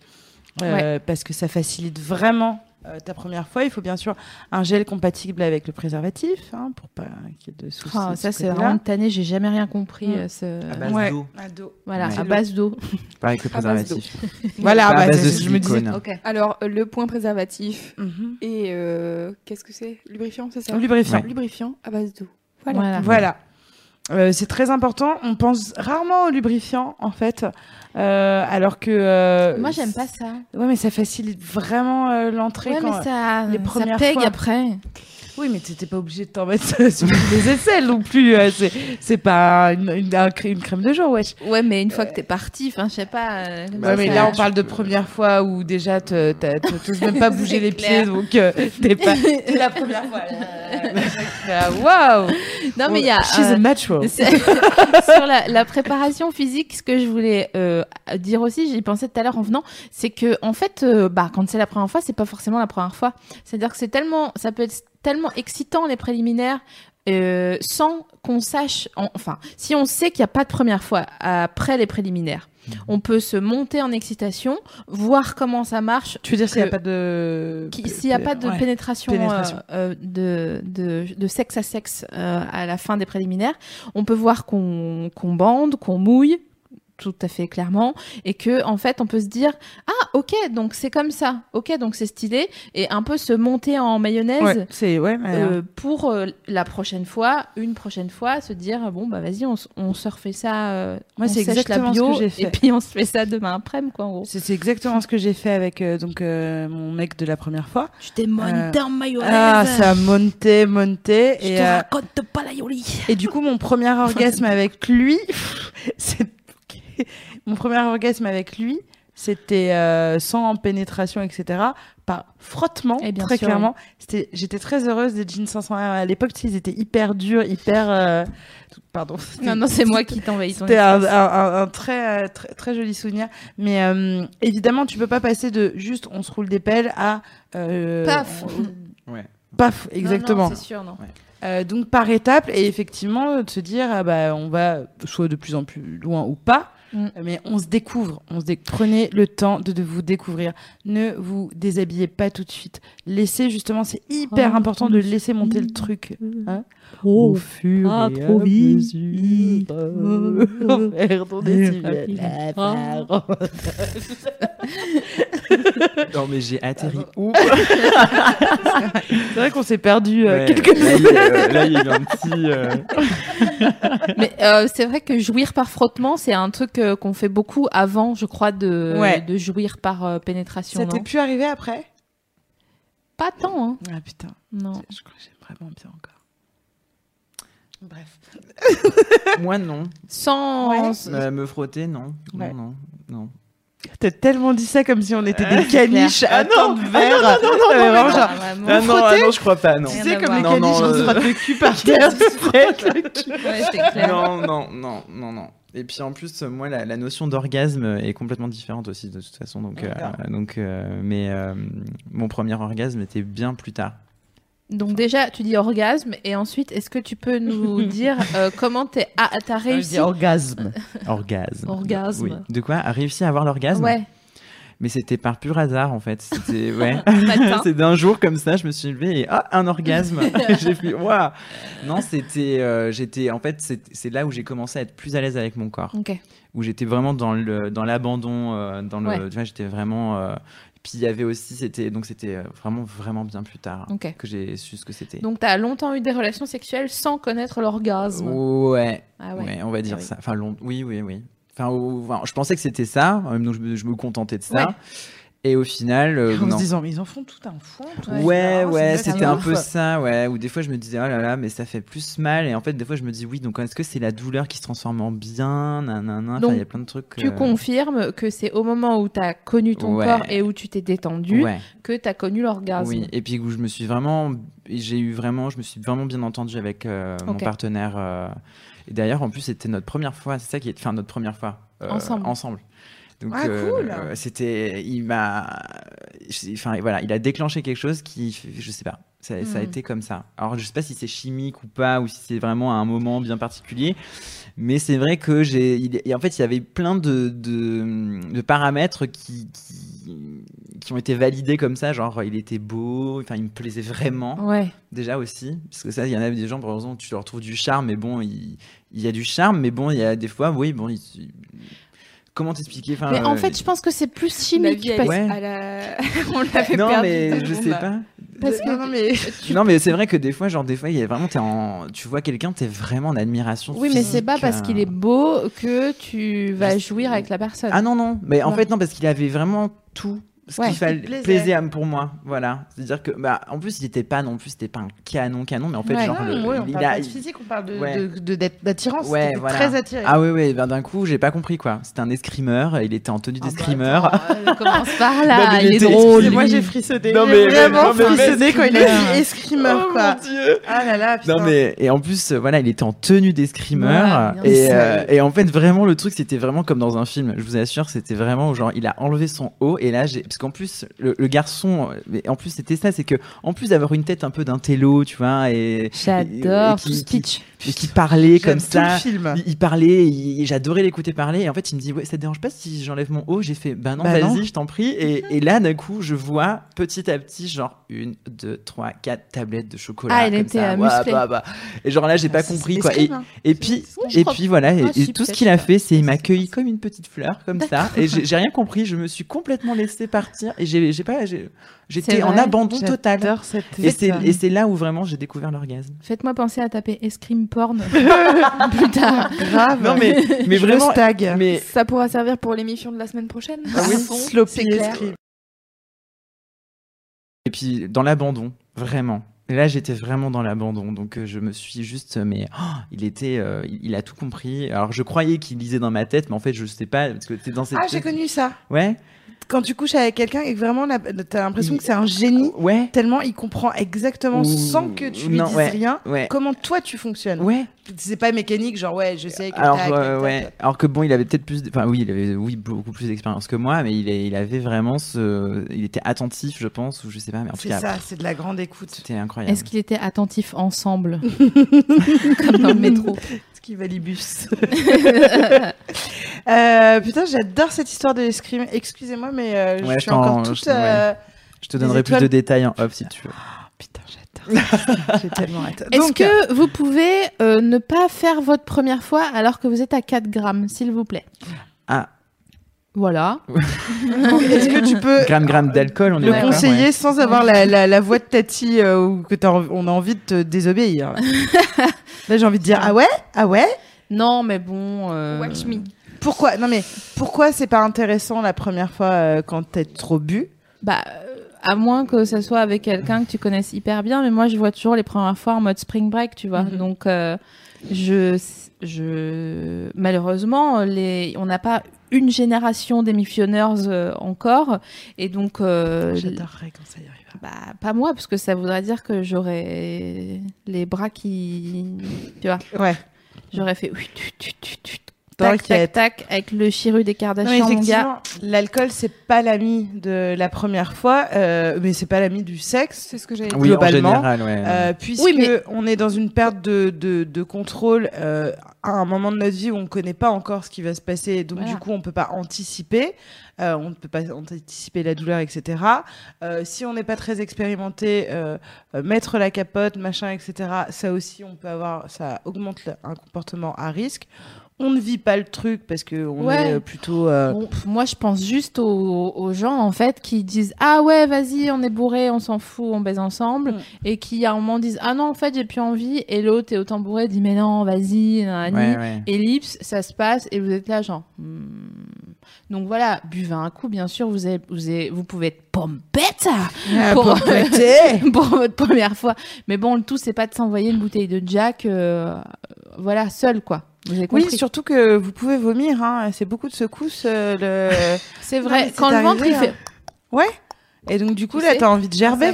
parce que ça facilite vraiment euh, ta première fois. Il faut bien sûr un gel compatible avec le préservatif, hein, pour pas qu'il y ait de soucis. Oh, de ça, ce c'est vraiment tanné. J'ai jamais rien compris. Ce... À base Ouais. d'eau. Voilà, Ouais. [laughs] à base d'eau. [laughs] Pas avec le préservatif. Voilà, à bah, base de je me disais. silicone. Ok. Alors, euh, le point préservatif Mhm. et euh, qu'est-ce que c'est? Lubrifiant, c'est ça? Lubrifiant. Lubrifiant à base d'eau. Voilà. Voilà. Voilà. Euh, c'est très important. On pense rarement au lubrifiant, en fait. Euh, alors que. euh, Moi, j'aime pas ça. Ouais, mais ça facilite vraiment euh, l'entrée. Ouais, quand... mais ça, les ça premières pègue fois. après. Oui, mais t'étais pas obligé de t'en mettre [laughs] sur les aisselles non plus. euh, C'est, c'est pas une, crème de jour, wesh. Ouais, mais une fois que t'es parti, enfin, je sais pas. ça, mais ça- là, on parle de première fois où déjà t'oses même [laughs] pas bouger les pieds, donc t'es pas. [laughs] La première fois. là. Waouh! Non, mais il y a. She's euh, a natural. C'est- [laughs] sur la, la préparation physique, ce que je voulais euh, dire aussi, j'y pensais tout à l'heure en venant, c'est que en fait, euh, bah, quand c'est la première fois, c'est pas forcément la première fois. C'est-à-dire que c'est tellement, ça peut être tellement excitant les préliminaires. euh, sans qu'on sache, en- enfin, si on sait qu'il n'y a pas de première fois après les préliminaires, on peut se monter en excitation, voir comment ça marche, Tu veux dire s'il n'y a pas de. S'il n'y a pas de Ouais. pénétration, Pénétration. euh, euh, de, de, de sexe à sexe euh, à la fin des préliminaires, on peut voir qu'on qu'on bande, qu'on mouille tout à fait clairement et que en fait on peut se dire ah ok donc c'est comme ça ok donc c'est stylé et un peu se monter en mayonnaise Ouais, c'est. Ouais, mais, euh, pour euh, la prochaine fois une prochaine fois se dire bon bah vas-y on, on se refait ça euh, Moi, on c'est sèche la exactement ce bio que j'ai fait. et puis on se fait ça demain après quoi en gros C'est, exactement ce que j'ai fait avec euh, donc euh, mon mec de la première fois. tu t'es monté en mayonnaise Ah, ça a monté, monté. je Et, te euh, raconte pas la Yoli et du coup, mon premier [laughs] orgasme avec lui, [laughs] c'est [laughs] mon premier orgasme avec lui, c'était euh, sans pénétration, etc. Par frottement, Eh bien très sûr, clairement. C'était, j'étais très heureuse des jeans 500 à l'époque. Ils étaient hyper durs, hyper. euh, Pardon. non non c'est moi qui t'envahis C'était un, un- un- un très, euh, très, très joli souvenir. Mais euh, évidemment, tu peux pas passer de juste on se roule des pelles à. euh, Paf. on- [laughs] Ouais. Paf, exactement. c'est sûr non Euh, donc par étapes et effectivement de se dire ah bah on va soit de plus en plus loin ou pas Mm. mais on se découvre on se dé- prenez le temps de, de vous découvrir ne vous déshabillez pas tout de suite laissez justement c'est hyper Oh, important de laisser monter le truc hein. Oh, au fur ah, et à mesure vers ton décibel. Non, mais j'ai atterri où [laughs] c'est vrai qu'on s'est perdu euh, Ouais, quelques a- euh, là, il y a eu un petit. euh, [laughs] Mais euh, c'est vrai que jouir par frottement, c'est un truc euh, qu'on fait beaucoup avant, je crois, de, Ouais. de jouir par euh, pénétration. ça t'est plus arrivé après? Pas tant, hein. ah putain Non. je crois que j'aime vraiment bien encore bref [laughs] Moi, non. Sans. Ouais. Euh, me frotter, non. Ouais. Non, non, non. T'as tellement dit ça comme si on était Euh, des caniches Ah à non, tant de verre. ah non, non, non, Euh, non, vraiment, non, genre. Ah non, ah non, je crois pas, non. Tu sais, comme les. Non, caniches, non, on se euh, frotte le cul par terre. Non, non, non, non, non. Et puis en plus, euh, moi, la, la notion d'orgasme est complètement différente aussi, de toute façon. Donc, euh, donc euh, mais euh, mon premier orgasme était bien plus tard. Donc déjà, tu dis orgasme, et ensuite, est-ce que tu peux nous [laughs] dire euh, comment t'es- ah, t'as Je réussi dis orgasme. [laughs] Orgasme. Orgasme. Oui. De quoi? A réussi à avoir l'orgasme? Ouais. Mais c'était par pur hasard en fait. C'était [laughs] ouais. C'est d'un jour comme ça, je me suis levée et ah un orgasme. j'ai fait waouh. Non, c'était euh, j'étais en fait c'est c'est là où j'ai commencé à être plus à l'aise avec mon corps, Ok. où j'étais vraiment dans le dans l'abandon, euh, dans le Ouais. tu vois j'étais vraiment. Puis il y avait aussi c'était donc c'était euh, vraiment vraiment bien plus tard que j'ai su ce que c'était. Donc t'as longtemps eu des relations sexuelles sans connaître l'orgasme. Ouais, Ah ouais, ouais. on va dire Ah oui. ça. Enfin long, oui oui oui. Enfin, je pensais que c'était ça, donc je me, je me contentais de ça. Ouais. Et au final, euh, En non. se disant, mais ils en font tout un fond. tout Ouais, ça, ouais, c'était un peu ça, ouais. Ou des fois, je me disais, oh là là, mais ça fait plus mal. Et en fait, des fois, je me dis, oui, donc est-ce que c'est la douleur qui se transforme en bien Nanana? Enfin, Donc, il y a plein de trucs. Tu euh, confirmes que c'est au moment où tu as connu ton Ouais. corps et où tu t'es détendu Ouais, que tu as connu l'orgasme. oui. Et puis où je me suis vraiment. J'ai eu vraiment. Je me suis vraiment bien entendu avec euh, mon partenaire. euh, Et d'ailleurs, en plus, c'était notre première fois. C'est ça qui est. Enfin, notre première fois. euh, Ensemble. Ensemble. Donc, Ah, cool. euh, c'était. Il m'a. Enfin, voilà, il a déclenché quelque chose qui. Je sais pas. Ça, ça a Hmm. été comme ça. Alors, je sais pas si c'est chimique ou pas, ou si c'est vraiment à un moment bien particulier. Mais c'est vrai que j'ai. En fait, il y avait plein de, de, de paramètres qui, qui, qui ont été validés comme ça. Genre, il était beau, enfin, il me plaisait vraiment, Ouais. déjà aussi. Parce que ça, il y en a des gens, par exemple, tu leur trouves du charme, mais bon, il, il y a du charme, mais bon, il y a des fois, oui, bon, il- comment t'expliquer enfin, Mais en euh, fait, je pense que c'est plus La chimique. vie, elle parce- Ouais. est à la... [laughs] On l'avait Non, perdu. mais je sais pas. Parce que Non, mais Non, mais c'est vrai que des fois, genre, des fois, il y a vraiment, t'es en, tu vois quelqu'un, t'es vraiment en admiration. Oui, mais c'est physique, pas parce euh. qu'il est beau que tu vas jouir avec la personne. Ah non, non, mais en fait, non, parce qu'il avait vraiment tout ce Ouais. qu'il fallait, plaisait. plaisait à- pour moi. Voilà. C'est-à-dire que, bah, en plus, il était pas non plus, c'était pas un canon, canon, mais en fait, Ouais. genre, Non, le- ouais, on il parle a. pas de physique, on parle de- Ouais. de- de- voilà. très attiré. Ah oui, oui, ben d'un coup, j'ai pas compris quoi. C'était un escrimeur, il était en tenue d'escrimeur. Ah bah, euh, [laughs] commence par là, Non, il il est drôle. Moi j'ai frissonné. Non, J'ai mais- vraiment non, mais frissonné quand il a dit escrimeur Oh, quoi. mon Dieu. Ah là là, putain. Non mais et en plus euh, voilà il était en tenue d'escrimeur et, euh, et en fait vraiment le truc c'était vraiment comme dans un film je vous assure c'était vraiment genre il a enlevé son haut et là j'ai parce qu'en plus le, le garçon mais en plus c'était ça c'est que en plus d'avoir une tête un peu d'un télo tu vois et J'adore ce. Et qui parlait comme tout le ça film. il, il parlait, il- j'adorais l'écouter parler. Et en fait, il me dit Ouais, ça te dérange pas si j'enlève mon haut? J'ai fait Bah non, Bah vas-y, je t'en prie. Et, et là, d'un coup, je vois petit à petit, genre une, deux, trois, quatre tablettes de chocolat. Ah, elle comme était, ça. bah, bah. Et genre là, j'ai pas Ah, compris quoi. Et, hein. et puis, Oui, et crois. puis voilà. Et, Ah, et tout ce qu'il a fait, c'est il pas. m'a accueilli comme une petite fleur, comme ça. [laughs] Et j'ai rien compris. Je me suis complètement laissé partir. Et j'ai j'ai pas, j'ai- j'étais en abandon total. J'adore cette Et c'est tête. et c'est là où vraiment j'ai découvert l'orgasme. Faites-moi penser à taper escrime porn [laughs] plus tard. grave. Non mais mais Je vraiment. Mais Ça pourra servir pour l'émission de la semaine prochaine. Ah oui. Sloppy escrime. Et puis dans l'abandon, vraiment. Et là, j'étais vraiment dans l'abandon, donc euh, je me suis juste, mais oh, il était, euh, il, il a tout compris. Alors je croyais qu'il lisait dans ma tête, mais en fait je sais pas parce que t'es dans cette. Ah, j'ai connu ça. Ouais, Quand tu couches avec quelqu'un et que vraiment t'as l'impression que c'est un génie, ouais, tellement il comprend exactement sans que tu lui non, dises ouais, rien ouais, comment toi tu fonctionnes. C'est pas mécanique, genre ouais, je sais que Alors tac, euh, tac, ouais, tac. alors que bon, il avait peut-être plus, enfin oui, il avait oui beaucoup plus d'expérience que moi, mais il, avait vraiment ce, il était attentif, je pense, ou je sais pas, mais en tout C'est cas, ça, c'est de la grande écoute. c'était incroyable. Est-ce qu'il était attentif ensemble [laughs] Comme dans le métro. [laughs] Skivalibus. [laughs] euh, putain, j'adore cette histoire de l'escrime. Excusez-moi, mais euh, Ouais, je suis encore je toute. ouais. euh, Je te donnerai plus de détails en off si tu veux. Putain, j'adore. [laughs] J'ai tellement hâte. Est-ce que vous pouvez euh, ne pas faire votre première fois alors que vous êtes à 4 grammes, s'il vous plaît? Ah, Voilà. [laughs] est-ce que tu peux gramme gramme d'alcool, on est le conseiller ouais. sans avoir la, la, la voix de Tati euh, ou que on a envie de te désobéir Là, [laughs] j'ai envie de dire ah ouais, ah ouais? Non, mais bon. euh, Watch me. Pourquoi? Non mais pourquoi c'est pas intéressant la première fois euh, quand t'es trop bu? Bah, à moins que ça soit avec quelqu'un que tu connaisses hyper bien, mais moi je vois toujours les premières fois en mode spring break, tu vois. Mhm. Donc, euh, je, je, malheureusement, les, on n'a pas une génération d'émissionneurs euh, encore, et donc, euh, J'adorerais quand ça y arrive. bah, pas moi, parce que ça voudrait dire que j'aurais les bras qui, tu vois, Ouais. j'aurais fait oui, tu, tu, tu, tu, T'inquiète. Tac, tac, tac, avec le chiru des Kardashians, l'alcool c'est pas l'ami de la première fois, euh, mais c'est pas l'ami du sexe. C'est ce que j'avais dit. Oui, en globalement, général, ouais. Euh, puisque Oui, mais- on est dans une perte de, de, de contrôle euh, à un moment de notre vie où on ne connaît pas encore ce qui va se passer, donc Voilà. du coup on peut pas anticiper, euh, on ne peut pas anticiper la douleur, etc. Euh, si on n'est pas très expérimenté, euh, mettre la capote, machin, etc. Ça aussi on peut avoir, ça augmente le- un comportement à risque. on ne vit pas le truc parce que on Ouais. est plutôt. moi, je pense juste aux, aux gens en fait qui disent ah ouais, vas-y, on est bourré, on s'en fout, on baise ensemble, Mm. et qui à un moment disent ah non, en fait, j'ai plus envie, et l'autre est autant bourré dit mais non, vas-y, nanani. Ouais, ouais. ellipse, ça se passe et vous êtes là genre. hmm. Donc voilà, buvez un coup, bien sûr, vous, avez, vous, avez- vous pouvez être pompette ah, [laughs] pour, [laughs] pour votre première fois. Mais bon, le tout, c'est pas de s'envoyer une bouteille de Jack, euh, voilà, seul quoi. Oui, surtout que vous pouvez vomir. Hein. C'est beaucoup de secousses. euh, le... c'est vrai. Quand le ventre il arrivé, fait, Ouais. Et donc, du coup, Tu là, t'as envie de gerber.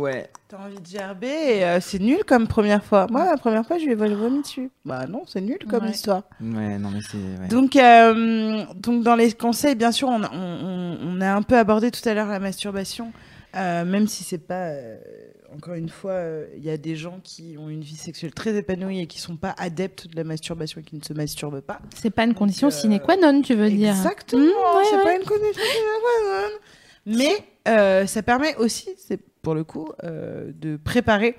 Ouais. T'as envie de gerber et euh, c'est nul comme première fois. Moi, la première fois, je lui ai vomi dessus. Bah non, c'est nul comme Ouais. histoire. Ouais, non, mais c'est. ouais. Donc, euh, donc, dans les conseils, bien sûr, on, on, on- a un peu abordé tout à l'heure la masturbation, euh, même si c'est pas. euh, encore une fois, euh, il y a des gens qui ont une vie sexuelle très épanouie et qui sont pas adeptes de la masturbation et qui ne se masturbent pas. c'est pas une condition euh, sine qua non, tu veux dire. Exactement, Mmh, ouais, c'est ouais. pas une condition sine qua non. Mais euh, ça permet aussi, c'est le coup, euh, de préparer,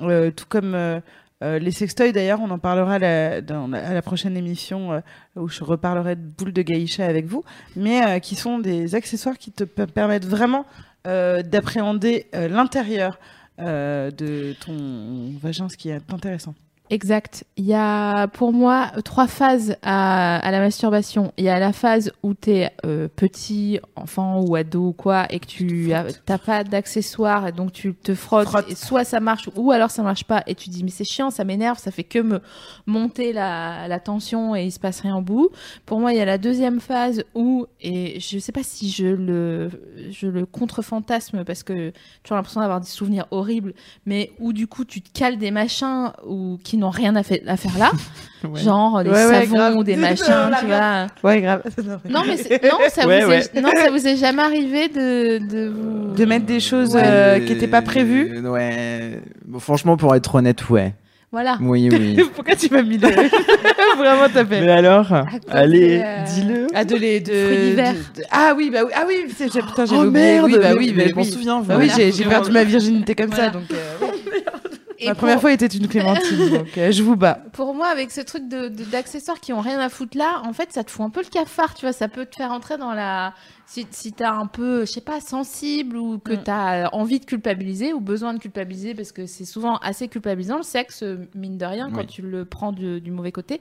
euh, tout comme euh, les sextoys d'ailleurs, on en parlera dans à la prochaine émission où je reparlerai de boules de gaïcha avec vous, mais qui sont des accessoires qui te per- permettent vraiment d'appréhender l'intérieur de ton vagin, ce qui est intéressant. Exact. Il y a pour moi trois phases à, à la masturbation. Il y a la phase où tu es petit, enfant ou ado ou quoi, et que tu as- t'as pas d'accessoires, et donc tu te frottes, Frotte. et soit ça marche, ou alors ça marche pas, et tu dis mais c'est chiant, ça m'énerve, ça fait que me monter la, la tension et il se passe rien au bout. Pour moi, il y a la deuxième phase où, et je sais pas si je le, je le contre-fantasme parce que tu as l'impression d'avoir des souvenirs horribles, mais où du coup tu te cales des machins ou qui n'ont rien à, fait- à faire là, [laughs] Ouais. genre des Ouais, ouais, savons grave. ou des machins, la tu vois. Ouais, grave. Non mais non ça Ouais, vous ouais. est, non ça [laughs] vous est jamais arrivé de de vous De mettre des choses Ouais. euh, qui n'étaient pas prévues. Euh, Ouais. Bon, franchement, pour être honnête, ouais. voilà. Oui, oui. [laughs] Pourquoi tu m'as mis des... Vraiment, t'as fait. mais alors Allez, euh, dis-le. Ah, de les. De, Fruits d'hiver. de- de- Ah oui, bah oui. Ah oui, j'ai- putain, j'avais Oh oublié. merde, Oui, bah mais- oui, mais bah je m'en oui. souviens. Bah oui, Voilà. j'ai j'ai perdu ma virginité comme ça, donc. euh, oui. Et Ma pour- première fois était une clémentine, [laughs] donc euh, je vous bats. Pour moi, avec ce truc de de- d'accessoires qui ont rien à foutre là, en fait, ça te fout un peu le cafard, tu vois. Ça peut te faire entrer dans la. Si, si t'es un peu, je sais pas, sensible ou que Mm. t'as envie de culpabiliser ou besoin de culpabiliser parce que c'est souvent assez culpabilisant le sexe, mine de rien, quand tu le prends du, du mauvais côté.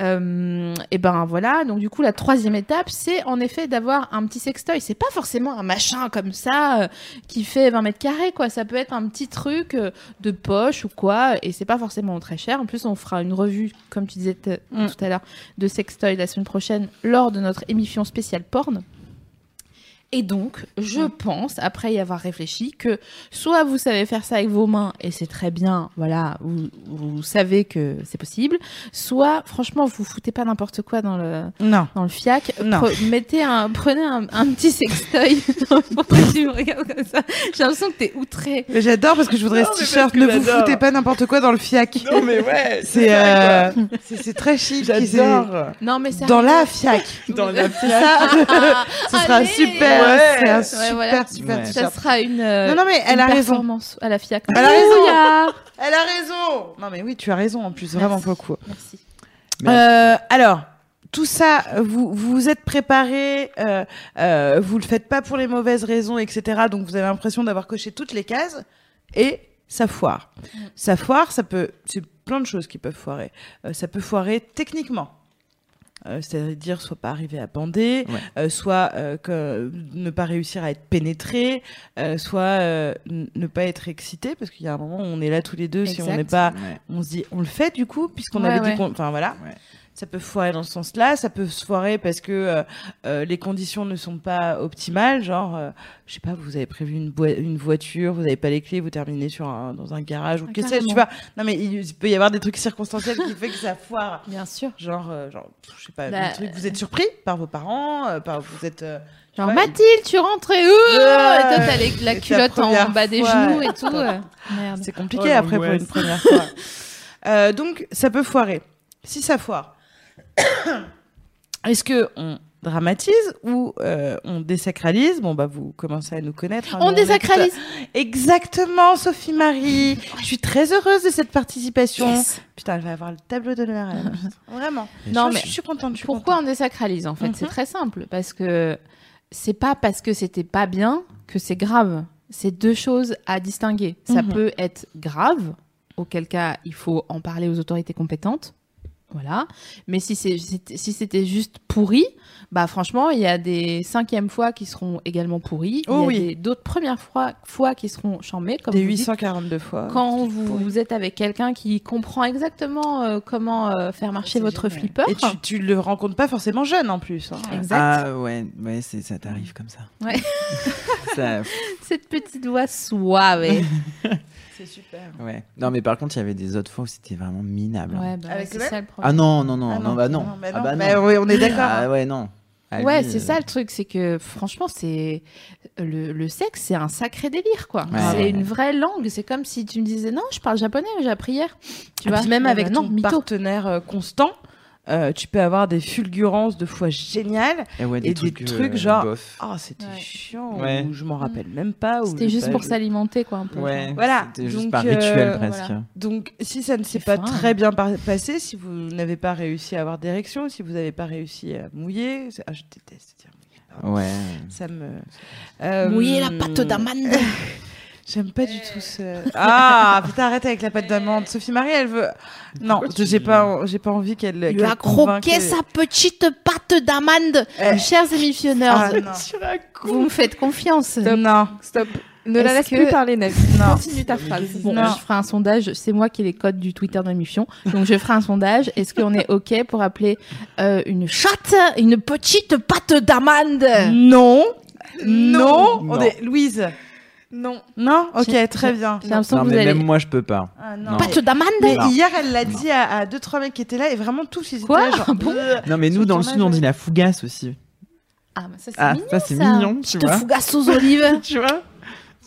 Euh, et ben voilà. Donc du coup, la troisième étape, c'est en effet d'avoir un petit sextoy. C'est pas forcément un machin comme ça euh, qui fait 20 mètres carrés, quoi. Ça peut être un petit truc euh, de poche ou quoi, et c'est pas forcément très cher. En plus, on fera une revue, comme tu disais Mm. tout à l'heure, de sextoy la semaine prochaine lors de notre émission spéciale porn. Et donc, je pense, après y avoir réfléchi, que soit vous savez faire ça avec vos mains et c'est très bien, voilà, vous, vous savez que c'est possible, soit, franchement, vous foutez pas n'importe quoi dans le, Non. dans le fiac. Non. Pre- mettez un, prenez un, un petit sextoy. [laughs] Pourquoi tu me regardes comme ça J'ai l'impression que t'es outré. Mais J'adore parce que je voudrais Non, ce t-shirt. Ne vous foutez pas n'importe quoi dans le fiac. Non, mais ouais. [laughs] C'est euh, c'est c'est très chic. J'adore. Non, mais c'est Dans la fiac. Dans [laughs] la C'est ça. Ce sera Allez. super. Ouais. Un super, voilà. super Ouais. Ça sera une. euh, Non, non, mais elle une a raison. performance à la FIAC. Elle a raison. Elle a raison. Non, mais oui, tu as raison en plus, vraiment beaucoup. Merci. Euh, alors, tout ça, vous vous êtes préparé, euh, euh, vous le faites pas pour les mauvaises raisons, etc. Donc vous avez l'impression d'avoir coché toutes les cases et ça foire. Ça foire, ça peut, c'est plein de choses qui peuvent foirer. Euh, ça peut foirer techniquement. Euh, c'est-à-dire soit pas arriver à bander, Ouais. euh, soit euh, que, ne pas réussir à être pénétré, euh, soit euh, ne pas être excité, parce qu'il y a un moment où on est là tous les deux, si on n'est pas Ouais. on se dit on le fait du coup puisqu'on Ouais, avait ouais. dit qu'on enfin voilà Ouais. Ça peut foirer dans ce sens-là ça peut se foirer parce que euh, euh, les conditions ne sont pas optimales genre euh, je sais pas vous avez prévu une, voiture vous n'avez pas les clés vous terminez sur un, dans un garage ou Ah, que sais-je tu vois non mais il, il peut y avoir des trucs circonstanciels qui fait que ça foire [laughs] Bien sûr. genre euh, genre je sais pas Bah, des trucs- vous êtes surpris par vos parents euh, par vous êtes euh, Genre, Ouais. Mathilde, tu rentrais où Et toi, t'as les- la culotte en bas des fois. genoux et tout. euh. [laughs] Merde. C'est compliqué Oh, après pour une première fois. Euh, donc ça peut foirer. Si ça foire, [coughs] est-ce que on dramatise ou euh, on désacralise? Bon, bah, vous commencez à nous connaître. hein, On est désacralise. Exactement, Sophie Marie. Je suis très heureuse de cette participation. Yes. Putain, elle va avoir le tableau d'honneur. à la. [laughs] Vraiment. Non, je, mais je suis contente. Je suis Pourquoi contente. on désacralise en fait? Mhm. C'est très simple parce que c'est pas parce que c'était pas bien que c'est grave. C'est deux choses à distinguer. Ça Mhm. peut être grave, auquel cas il faut en parler aux autorités compétentes. Voilà. Mais si c'était juste pourri, bah franchement, il y a des cinquièmes fois qui seront également pourris. Oh il y a oui. d'autres premières fois, fois qui seront chambées, comme Des vous dites. 842 fois. Quand vous, êtes avec quelqu'un qui comprend exactement euh, comment euh, faire marcher votre génial. flipper. Et tu, tu le rencontres pas forcément jeune en plus. hein. Exact. Ah ouais, ouais, ça t'arrive comme ça. Ouais. [laughs] Ça- [laughs] Cette petite voix suave. [laughs] ouais, C'est super. ouais. Non, mais par contre, il y avait des autres fois où c'était vraiment minable. hein. bah, Avec c'est le ça le problème. Ah non, non, non, Ah non, bah non. bah Ah non. bah Bah non. oui, on est d'accord. Ah ouais, non. Ah, Ouais, lui, c'est euh, ça le truc, c'est que franchement, c'est le, le sexe, c'est un sacré délire, quoi. Ouais. C'est une vraie langue. C'est comme si tu me disais non, je parle japonais, j'ai appris hier. Tu Et vois même Ah avec bah ton non, mytho. partenaire euh, constant, euh, tu peux avoir des fulgurances de fois géniales. Et, ouais, et des trucs genre- bof. Ah, c'était Ouais. chiant. Ouais. Ou je m'en rappelle même pas. C'était juste pas pour s'alimenter, quoi, un peu. Ouais, Voilà, C'était juste donc, par euh, rituel presque. voilà. Donc, si ça ne s'est pas fin. très bien passé, si vous n'avez pas réussi à avoir d'érection, si vous n'avez pas réussi à mouiller, ah, je déteste dire mouiller. Ouais. Ça me. Euh, Mouiller la pâte d'amande. [laughs] J'aime pas du tout ce. Ah, putain, arrête avec la pâte d'amande. Sophie Marie, elle veut. Non, j'ai pas, j'ai pas envie qu'elle. Il qu'elle a croqué sa petite pâte d'amande. Eh. Chers émissionneurs, Ah, vous me faites confiance. Non. Stop. Ne la laisse que- plus parler. Non. Continue ta phrase. Bon, Non. je ferai un sondage. C'est moi qui ai les codes du Twitter de l'émission. Donc, je ferai un sondage. Est-ce qu'on est OK pour appeler euh, une chatte une petite pâte d'amande? Non. Non. Non. On est Louise. Non. Non? Ok, très bien. J'ai l'impression Non, que vous mais allez... même moi, je peux pas. Ah, Non. Pâte d'amande Mais Non. hier, elle l'a dit à, à deux trois mecs qui étaient là et vraiment tous ils étaient Quoi là, genre, Bon? euh, Non, mais Sur nous, dans le sud, on dit la fougasse aussi. Ah, mais ça, c'est Ah, mignon, ça, c'est mignon, tu Petite vois. fougasse aux [laughs] olives. Tu vois?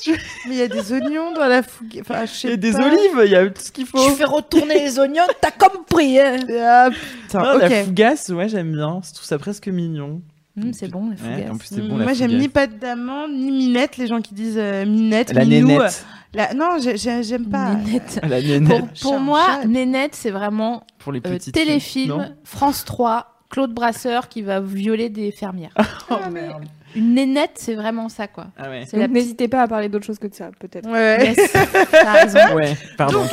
Mais il y a des oignons dans la fougue. Enfin, je sais Il y a des pas. olives, il y a tout ce qu'il faut. Tu fais retourner les oignons, t'as compris. hein. Ah, putain, Non, ok. La fougasse, ouais, j'aime bien. Je trouve ça presque mignon. Hum, c'est bon, les Ouais, fougasses. en plus, c'est bon, la Moi, j'aime fougasse. ni pâte d'amande, ni minette. Les gens qui disent euh, minette, La minou, nénette. euh, la- Non, j'ai- j'ai- j'aime pas. Nénette. [laughs] La Pour, nénette. pour moi. Nénette, c'est vraiment Pour les euh, petites téléfilm, France 3, Claude Brasseur qui va violer des fermières. [laughs] Oh merde. Une nénette, c'est vraiment ça, quoi. Ah ouais. La. N'hésitez pas à parler d'autre chose que de ça, peut-être. Ouais. Yes, [laughs] t'as raison. Ouais, pardon.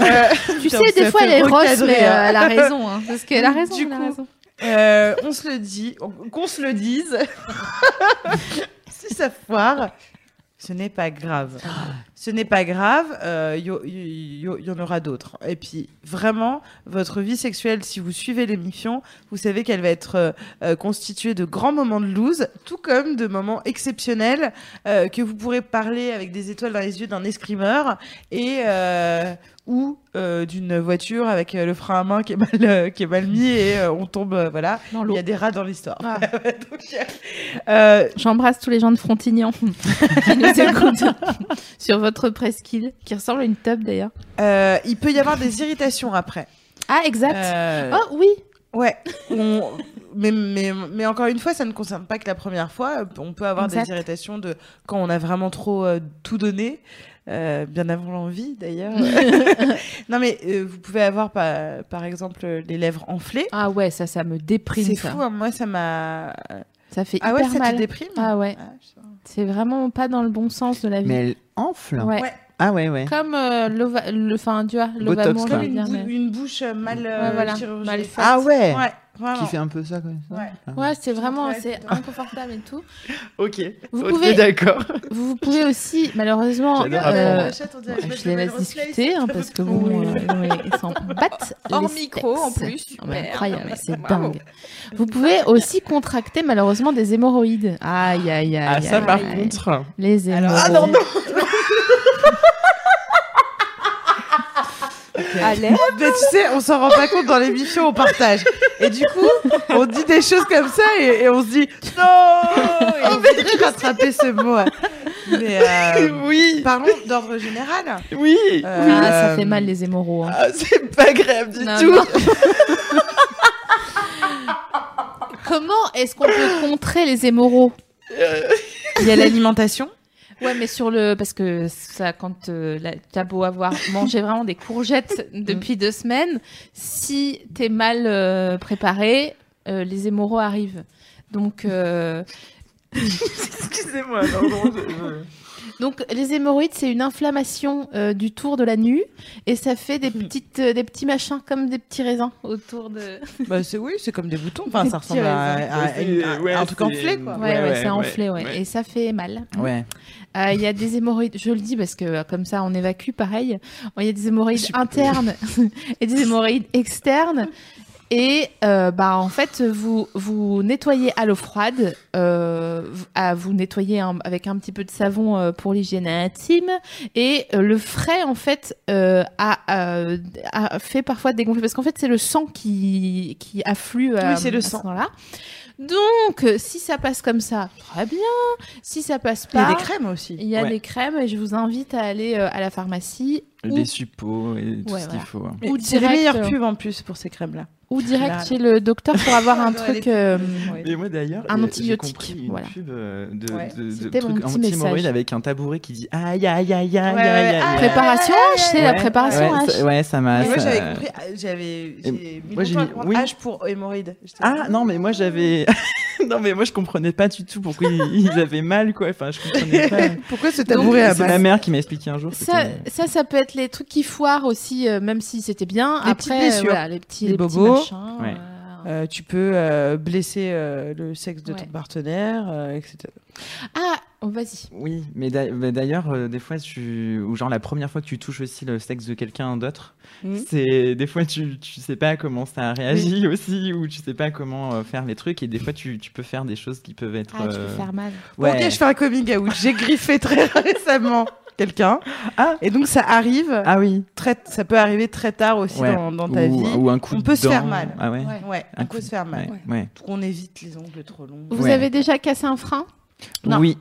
Euh, Tu Putain, sais, des fois, elle est rosse, mais euh, elle a raison. Hein, parce qu'elle a raison. Du elle a coup, raison. Euh, on se le dit, on- qu'on se le dise. [laughs] si ça foire, ce n'est pas grave. Ce n'est pas grave, euh, il y, y- en aura d'autres. Et puis, vraiment, votre vie sexuelle, si vous suivez l'émission, vous savez qu'elle va être euh, euh, constituée de grands moments de loose, tout comme de moments exceptionnels euh, que vous pourrez parler avec des étoiles dans les yeux d'un escrimeur et euh, ou euh, d'une voiture avec euh, le frein à main qui est mal, euh, qui est mal mis et euh, on tombe, euh, voilà. Il y a des rats dans l'histoire. Ah. [laughs] Euh, J'embrasse tous les gens de Frontignan [laughs] qui nous écoutent sur votre presqu'île, qui ressemble à une tub d'ailleurs. euh, il peut y avoir des irritations après. Ah, exact. Euh, Oh oui. Ouais. On- Mais, mais, mais encore une fois, ça ne concerne pas que la première fois. On peut avoir Exact. des irritations de quand on a vraiment trop euh, tout donné. Euh, bien avant l'envie d'ailleurs. [laughs] non mais euh, vous pouvez avoir par, par exemple les lèvres enflées. Ah ouais, ça, ça me déprime. C'est fou, hein. moi ça m'a. Ça fait Ah ouais, ça mal. te déprime? Ah ouais. Ah. C'est vraiment pas dans le bon sens de la vie. Mais elle enfle. Ouais. Ouais. Ah ouais, ouais. Comme euh, le, enfin, tu vois, Botox, Comme une, bou- une bouche mal euh, Ouais, voilà, chirurgicale. mal faite. Ah ouais. Ouais. Qui fait un peu ça, comme ça. Ouais. Ah Ouais, c'est vraiment, c'est inconfortable et tout. [laughs] Ok. Vous Ok, pouvez- d'accord. Vous, [laughs] vous pouvez aussi, malheureusement, euh, je les laisse discuter, hein, parce que Oui. euh, ils s'en [laughs] battent Hors les micro, en plus. Incroyable, c'est dingue. Vous pouvez aussi contracter malheureusement des hémorroïdes. Aïe, aïe, aïe. Ah, ça, par contre. Les hémorroïdes. Ah non, non Allez. Mais tu sais, on s'en rend pas compte dans l'émission, on partage. Et du coup, on dit des choses comme ça et, et on se dit non Et on voudrait rattraper ce mot. Mais euh, Oui, parlons d'ordre général. oui. Euh, Ah, ça fait mal les hémorroïdes. hein. Ah, c'est pas grave du Non, tout. non. [laughs] comment est-ce qu'on peut contrer les hémorroïdes Il y a l'alimentation. Ouais, mais sur le parce que ça, quand euh, la- t'as beau avoir mangé vraiment des courgettes depuis deux semaines, si t'es mal euh, préparé, euh, les hémorroïdes arrivent. Donc, euh, [laughs] Excusez-moi, non, non, je- je- donc les hémorroïdes, c'est une inflammation euh, du tour de la nuque et ça fait des [laughs] petites, euh, des petits machins comme des petits raisins autour de. [laughs] Bah c'est oui, c'est comme des boutons. Enfin, Des ça petits ressemble à, raisins. à- à une- à Ouais, un truc c'est- enflé quoi. Ouais, ouais, ouais, c'est ouais, enflé, ouais. ouais. Et ça fait mal. Ouais. Euh, Il y a des hémorroïdes, je le dis parce que euh, comme ça on évacue pareil. Il y a des hémorroïdes internes [laughs] et des hémorroïdes externes. Et euh, bah en fait vous vous nettoyez à l'eau froide, euh, vous- à vous nettoyer un- avec un petit peu de savon euh, pour l'hygiène intime et euh, le frais en fait euh, a, euh, a fait parfois dégonfler parce qu'en fait c'est le sang qui qui afflue à, Oui, c'est le à ce sang. moment-là. Donc euh, si ça passe comme ça, très bien. Si ça passe Il y a pas, des crèmes aussi. il y a Ouais. des crèmes et je vous invite à aller euh, à la pharmacie ou, Des suppos et tout Ouais, ce qu'il voilà. faut. hein. Ou C'est les direct, meilleures euh, pubs en plus pour ces crèmes là. ou direct Général. chez le docteur pour avoir [laughs] un les truc. euh. Mais moi d'ailleurs, Un antibiotique, une voilà. pub euh, de, Ouais. de, de C'était mon trucs petit anti-hémorroïdes message. avec un tabouret qui dit aïe aïe aïe aïe aïe Ouais, aïe ouais. aïe. Ah, Préparation H, c'est la préparation ouais, H. ça- Ouais, ça m'a. Moi j'avais compris, ah, j'avais j'ai mis moi, j'ai mis-. H pour hémorroïdes. J'étais Ah là, non mais moi j'avais [laughs] [laughs] non mais moi je comprenais pas du tout pourquoi ils, ils avaient mal quoi enfin je comprenais pas [laughs] Pourquoi ce tabouret à c'est ma mère qui m'a expliqué un jour Ça, ça, ça peut être les trucs qui foirent aussi, euh, même si c'était bien. Les Après, petites blessures. euh, voilà, les petits, Les les petits bobos. machins. Ouais. euh, Euh, tu peux euh, blesser euh, le sexe de Ouais. ton partenaire, euh, etc. Ah, oh, vas-y. oui mais d'a- mais d'ailleurs euh, des fois tu ou genre la première fois que tu touches aussi le sexe de quelqu'un d'autre Mhm. c'est des fois tu tu sais pas comment ça réagit aussi ou tu sais pas comment euh, faire les trucs et des fois tu, tu peux faire des choses qui peuvent être Ah, tu peux faire mal. ouais Ok, je fais un coming out. J'ai griffé très [laughs] récemment quelqu'un. Ah. Et donc ça arrive, ah oui très, ça peut arriver très tard aussi Ouais. dans, dans ta ou, vie. ou un coup On de peut se faire mal. ah ouais, Ouais. Un on peut coup- se faire mal. ouais, ouais. Donc on évite les ongles trop longs. Vous Ouais. avez déjà cassé un frein? Non. oui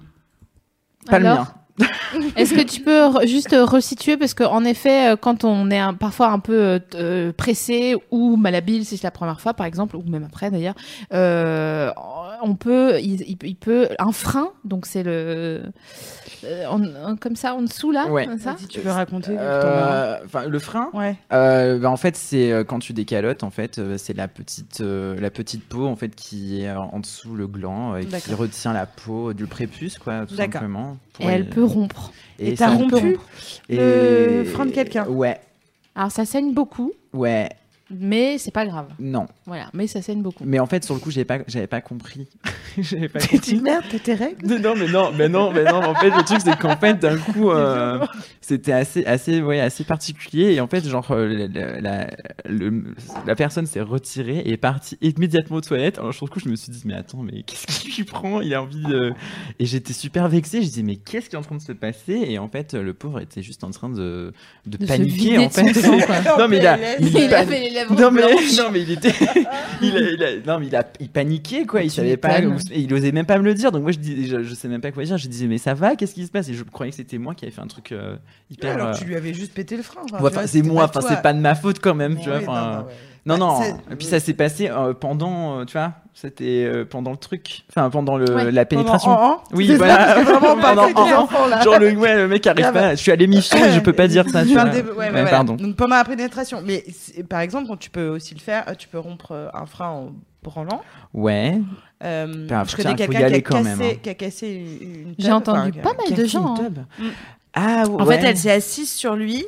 pas Alors le mien [laughs] Est-ce que tu peux re- juste euh, resituer? Parce qu'en effet, euh, quand on est un- parfois un peu euh, pressé ou malhabile, si c'est la première fois par exemple, ou même après d'ailleurs, euh, on peut, il, il- il peut un frein, donc c'est le euh, en- en- comme ça en dessous là, Ouais. comme ça? Si tu peux raconter. Euh, enfin le frein? Ouais. Euh, bah, en fait, c'est quand tu décalotes, en fait, c'est la petite, euh, la petite peau en fait qui est en dessous le gland et qui retient la peau du prépuce, quoi, tout simplement. Et elle peut rompre. Et t'as rompu rompre. le frein de quelqu'un Ouais, Alors ça saigne beaucoup, ouais, mais c'est pas grave. non. Voilà, mais ça saigne beaucoup. Mais en fait, sur le coup, j'avais pas, j'avais pas compris. [laughs] j'avais pas T'as dit compris. merde, t'as tes règles Non, mais non, mais non, mais non. En fait, le truc, c'est qu'en fait, d'un coup, [laughs] euh, c'était assez, assez, ouais, assez particulier. Et en fait, genre, euh, la, la, le- la personne s'est retirée et est partie immédiatement aux toilettes. Alors, sur le coup, je me suis dit, mais attends, mais qu'est-ce qu'il lui prend? Il a envie de. Et j'étais super vexée. Je disais, mais qu'est-ce qui est en train de se passer? Et en fait, le pauvre était juste en train de, de, paniquer, en fait. [laughs] non, mais il a. Il Il avait les lèvres non mais, blanches. non mais il était [laughs] il, a- il a- non mais il a il paniquait quoi. Il savait pas et il osait même pas me le dire. Donc moi je dis je, je sais même pas quoi dire. Je disais mais ça va? Qu'est-ce qui se passe? Et je croyais que c'était moi qui avais fait un truc euh, hyper Alors euh, tu lui avais juste pété le frein. enfin, ouais, c'est moi. enfin c'est pas de ma faute quand même tu vois non, bah non Bah, et puis ça s'est passé euh, pendant euh, tu vois c'était euh, pendant le truc enfin pendant le Ouais. la pénétration Pendant an, oui ça, voilà vraiment Pendant enfants, là. genre le ouais le mec arrive Grave. pas je suis à l'émission et je peux pas dire ça tu vois. des- ouais, ouais, Ouais, voilà. pardon Donc pendant la pénétration. Mais par exemple, tu peux aussi le faire. Tu peux rompre euh, un frein en branlant. ouais Euh, Putain, je tiens, connais quelqu'un qui, hein. qui a cassé une, une J'ai entendu enfin, pas mal de gens. hein. Mm. ah En ouais. fait, elle s'est assise sur lui.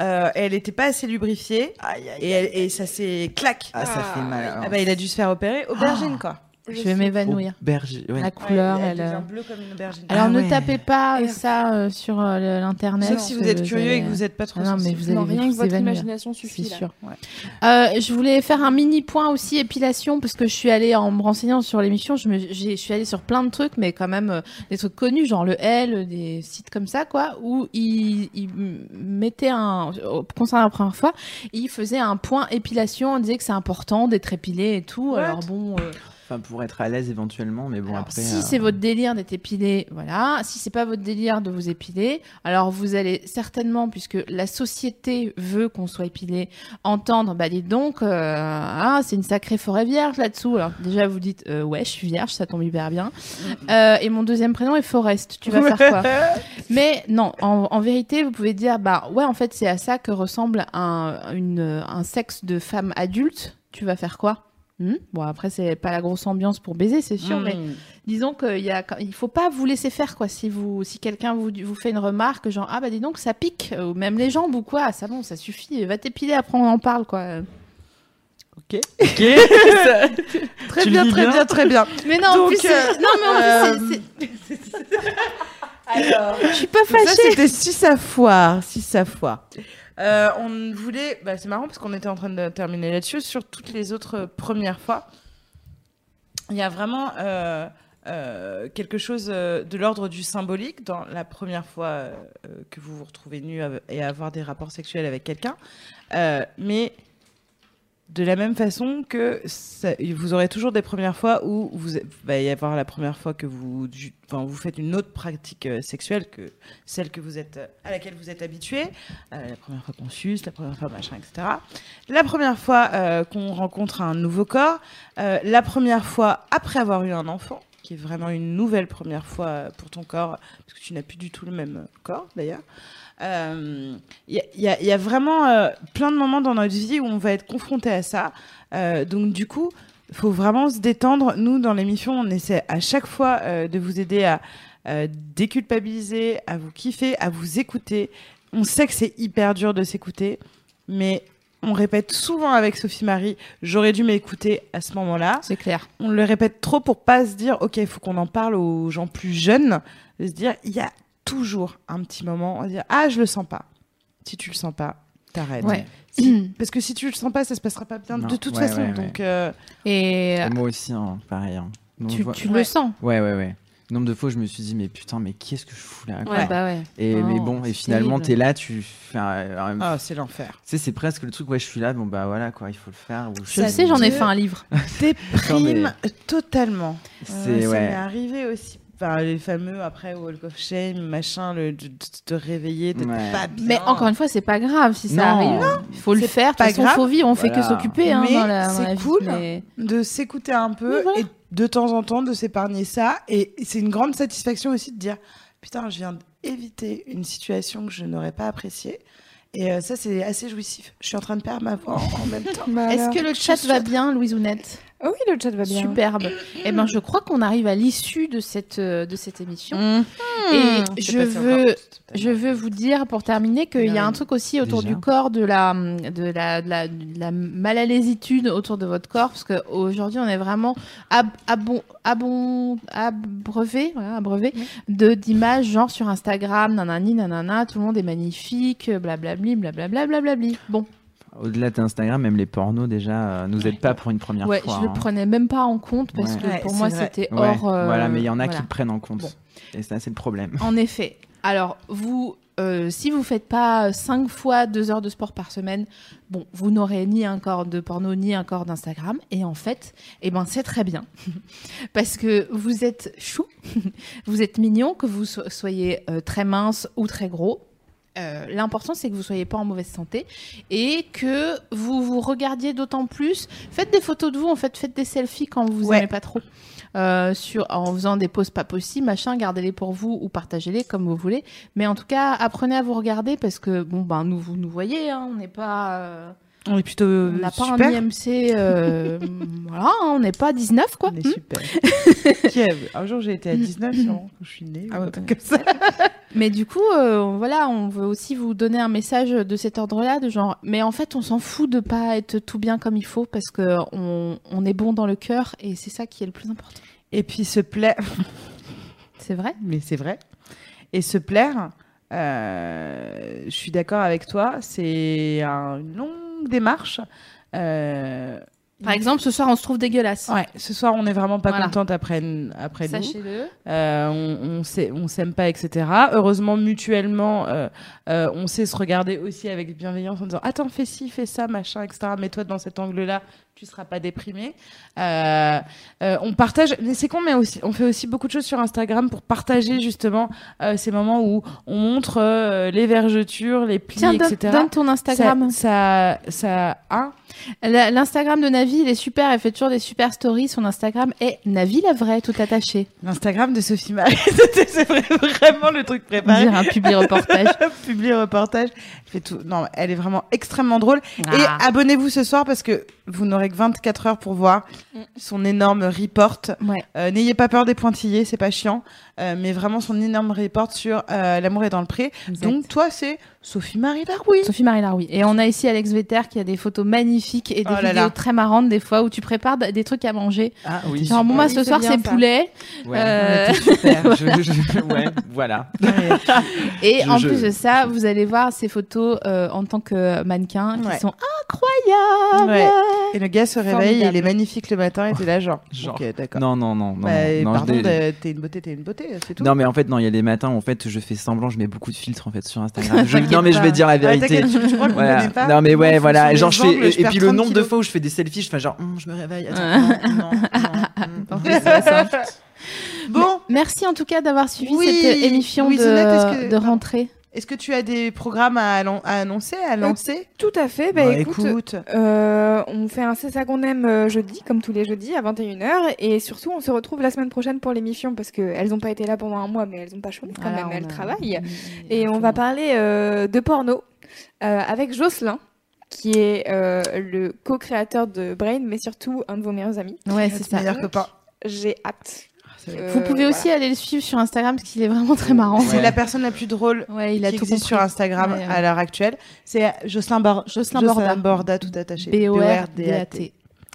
Euh, elle n'était pas assez lubrifiée. Et, elle- et ça s'est clac. ah ça fait mal Ah bah, il a dû se faire opérer. Aubergine, quoi. Je vais m'évanouir. Ouais. La couleur, Ouais, elle. devient euh, bleue comme une aubergine. Alors Ah ne ouais. tapez pas Merde. ça euh, sur euh, l'internet. Sauf si vous êtes curieux et que vous n'êtes pas trop Ah non, mais vous allez Non, rien que votre évanouir. imagination suffit. C'est là. sûr. Euh, je voulais faire un mini point aussi épilation parce que je suis allée en me renseignant sur l'émission. Je, me, j'ai- je suis allée sur plein de trucs, mais quand même euh, des trucs connus, genre le L, des sites comme ça, quoi, où ils, mettaient un euh, concernant la première fois, ils faisaient un point épilation. On disait que c'est important d'être épilé et tout. What? Alors bon, euh, enfin pour être à l'aise éventuellement, mais bon Alors, après. si euh, c'est votre délire d'être épilé, voilà. Si c'est pas votre délire de vous épiler, alors vous allez certainement, puisque la société veut qu'on soit épilé, entendre, bah dites donc, euh, ah, c'est une sacrée forêt vierge là-dessous. Alors déjà vous dites, euh, ouais, je suis vierge, ça tombe hyper bien. Euh, et mon deuxième prénom est Forest. Tu vas faire quoi? [laughs] Mais non, en, en vérité, vous pouvez dire, bah ouais, en fait, c'est à ça que ressemble un, une, un sexe de femme adulte. Tu vas faire quoi? Hmm? Bon, après, c'est pas la grosse ambiance pour baiser, c'est sûr, mais Mm. disons qu'il y a, il faut pas vous laisser faire quoi. Si vous, si quelqu'un vous, vous fait une remarque, genre ah bah dis donc ça pique, ou même les jambes ou quoi, ça bon, ça suffit, va t'épiler, après on en parle quoi. Ok. Ok. [laughs] Très bien, très bien bien, très bien. Mais non, en plus, c'est- euh, non mais en plus, c'est- c'est- Alors, je suis pas ça fâchée. c'était si ça foire, si ça foire. Euh, on voulait, bah, c'est marrant parce qu'on était en train de terminer là-dessus. Sur toutes les autres premières fois, il y a vraiment euh, euh, quelque chose de l'ordre du symbolique dans la première fois que vous vous retrouvez nu et avoir des rapports sexuels avec quelqu'un. Mais de la même façon que vous aurez toujours des premières fois où vous va y avoir la première fois que vous, vous faites une autre pratique euh, sexuelle que celle que vous êtes, euh, à laquelle vous êtes habitué. Euh, la première fois qu'on suce, la première fois machin, etc. La première fois qu'on rencontre un nouveau corps, la première fois après avoir eu un enfant, qui est vraiment une nouvelle première fois pour ton corps, parce que tu n'as plus du tout le même corps d'ailleurs. Euh, Il y, a- il y a- il y a vraiment euh, plein de moments dans notre vie où on va être confronté à ça. Euh, donc du coup, il faut vraiment se détendre. Nous, dans l'émission, on essaie à chaque fois euh, de vous aider à euh, déculpabiliser, à vous kiffer, à vous écouter. On sait que c'est hyper dur de s'écouter, mais on répète souvent avec Sophie Marie, j'aurais dû m'écouter à ce moment-là. C'est clair. On le répète trop pour pas se dire, ok, il faut qu'on en parle aux gens plus jeunes, de se dire, il y a toujours un petit moment, on va dire, ah, je le sens pas. Si tu le sens pas, t'arrêtes. Ouais. Si- [clears throat] parce que si tu le sens pas, ça se passera pas bien Non, de toute ouais, façon. ouais, ouais. Donc, euh, Et Et moi aussi, hein, pareil. hein. Donc, tu, Ouais. le sens. Ouais, ouais, ouais. Nombre de fois, je me suis dit, mais putain, mais qu'est-ce que je fous là quoi Ouais, bah ouais. Et Oh, mais bon, et finalement, t'es là, tu fais. un- ah, c'est l'enfer. Tu sais, c'est presque le truc, ouais, je suis là, bon bah voilà quoi, il faut le faire. ou Je Ça sais, j'en ai fait un livre. Déprime totalement. C'est Euh, Ça ouais. m'est arrivé aussi. Enfin, les fameux après Walk of Shame, machin, le, de, de te réveiller, d'être Ouais. pas bien. Mais encore une fois, c'est pas grave si ça Non. arrive. Il faut le faire. Pas façon, grave. faut vivre. On fait que s'occuper hein, Mais dans la, dans c'est la vie. cool. mais- de s'écouter un peu voilà. et de temps en temps de s'épargner ça. Et c'est une grande satisfaction aussi de dire putain, je viens d'éviter une situation que je n'aurais pas appréciée. Et euh, ça, c'est assez jouissif. Je suis en train de perdre ma voix en, même temps. [laughs] Est-ce que le chat va bien, Louise Ounette Oh oui, le chat va bien. Superbe. Eh ben, je crois qu'on arrive à l'issue de cette euh, de cette émission. Mmh. Et je veux je veux vous dire pour terminer qu'il y a un truc aussi autour Déjà du corps de la de la de la, de la malalésitude autour de votre corps parce qu'aujourd'hui on est vraiment ab, abon, abon, abreuvé voilà, abreuvé de d'images genre sur Instagram nanani nanana tout le monde est magnifique blablabli blablabla blablabli. Bon Au-delà d'Instagram, même les pornos déjà euh, nous aident pas pour une première ouais fois. je le hein. prenais même pas en compte parce Ouais. que Ouais, pour moi c'était Ouais, hors euh, voilà, mais il y en a voilà. qui le prennent en compte. Bon. Et ça, c'est le problème. En effet. Alors, vous, euh, si vous faites pas 5 fois 2 heures de sport par semaine, bon, vous n'aurez ni un corps de porno, ni un corps d'Instagram. Et en fait, eh ben, c'est très bien. [laughs] Parce que vous êtes chou, [laughs] vous êtes mignon, que vous so- soyez euh, très mince ou très gros. Euh, L'important, c'est que vous soyez pas en mauvaise santé et que vous vous regardiez d'autant plus. Faites des photos de vous, en fait, faites des selfies quand vous Ouais. aimez pas trop. Euh, sur, en faisant des poses pas possibles, machin, gardez-les pour vous ou partagez-les comme vous voulez. Mais en tout cas, apprenez à vous regarder parce que, bon, ben, nous, vous nous voyez, hein, on n'est pas. euh, On est plutôt on n'a pas un IMC. euh, [laughs] voilà, hein, on n'est pas 19, quoi. On est super. [laughs] Un jour, j'ai été à 19 sûrement, quand je suis née. Ah ouais, ouais. comme ça. [laughs] Mais du coup, euh, voilà, on veut aussi vous donner un message de cet ordre-là, de genre, mais en fait, on s'en fout de pas être tout bien comme il faut parce que on, on est bon dans le cœur et c'est ça qui est le plus important. Et puis se plaire, C'est vrai? Mais c'est vrai. Et se plaire, euh, je suis d'accord avec toi, c'est un- une longue démarche. Euh, Par exemple, ce soir, on se trouve dégueulasse. Ouais, ce soir, on n'est vraiment pas Voilà. contente après, après nous. Sachez-le. Euh, on, on s'aime pas, etc. Heureusement, mutuellement, euh, euh, on sait se regarder aussi avec bienveillance en disant Attends, fais ci, fais ça, machin, etc. Mets-toi dans cet angle-là, tu seras pas déprimé. Euh, euh, on partage, mais c'est con, mais aussi, on fait aussi beaucoup de choses sur Instagram pour partager justement euh, ces moments où on montre les vergetures, les plis, Tiens, donne, etc. donne ton Instagram. Ça, ça, ça, hein L'Instagram de Navi, il est super. Elle fait toujours des super stories. Son Instagram est Navi la vraie, tout attaché. L'Instagram de Sophie Marie, [laughs] c'est vrai- vraiment le truc préparé. Dire un public [laughs] reportage. Elle fait tout. Non, elle est vraiment extrêmement drôle. Ah. Et abonnez-vous ce soir parce que vous n'aurez que 24 heures pour voir son énorme report. Ouais. Euh, N'ayez pas peur des pointillés, c'est pas chiant. Euh, mais vraiment son énorme report sur euh, L'amour est dans le pré. Exact. Donc toi, c'est Sophie-Marie Laroui. Sophie-Marie Laroui. Et on a ici Alex Vetter qui a des photos magnifiques et des Oh là vidéos là. très marrantes des fois où tu prépares des trucs à manger. Ah oui. Genre, bon, moi, ce soir, c'est poulet. Ouais. Euh, [laughs] Super. Je- je- ouais, voilà. [laughs] Et Je- en je- plus de ça, vous allez voir ces photos euh, en tant que mannequin qui Ouais. sont incroyables. Ouais. Et le gars se réveille, il est magnifique le matin et t'es là genre. Genre. Ok, d'accord. Non, non, non, non. Bah, non, pardon, t'es une beauté, t'es une beauté, c'est tout. Non, mais en fait, non, il y a des matins où en fait, je fais semblant, je mets beaucoup de filtres en fait sur Instagram. [laughs] Je- non, mais je pas. vais dire la vérité. t'inquiète, tu, tu crois que vous Voilà. connaissez pas? Non mais en ouais voilà genre je fais angles, et perds puis le 30 nombre de kilos. fois où je fais des selfies je fais genre Hum, je me réveille attends Ouais. non, non, non, hum. [laughs] [laughs] Bon, Merci en tout cas d'avoir suivi Oui, cette émission de, est-ce que- de rentrée. Est-ce que tu as des programmes à, annoncer, à lancer? Tout à fait. Bah, Bah, écoute, euh, on fait un C'est ça qu'on aime euh, jeudi, comme tous les jeudis, à 21h. Et surtout, on se retrouve la semaine prochaine pour l'émission parce qu'elles n'ont pas été là pendant un mois, mais elles n'ont pas chômé quand Voilà, même, elles a- travaillent. Et on va parler euh, de porno euh, avec Jocelyn, qui est euh, le co-créateur de Brain, mais surtout un de vos meilleurs amis. Ouais, c'est ça. meilleur copain. J'ai hâte. C'est Euh, Vous pouvez aussi aller le suivre sur Instagram parce qu'il est vraiment très marrant. C'est Ouais. la personne la plus drôle Ouais, il a qui tout existe compris. sur Instagram Ouais, ouais. à l'heure actuelle. C'est Jocelyn, Bor- Jocelyn Borda. Borda, tout attaché. B-O-R-D-A-T.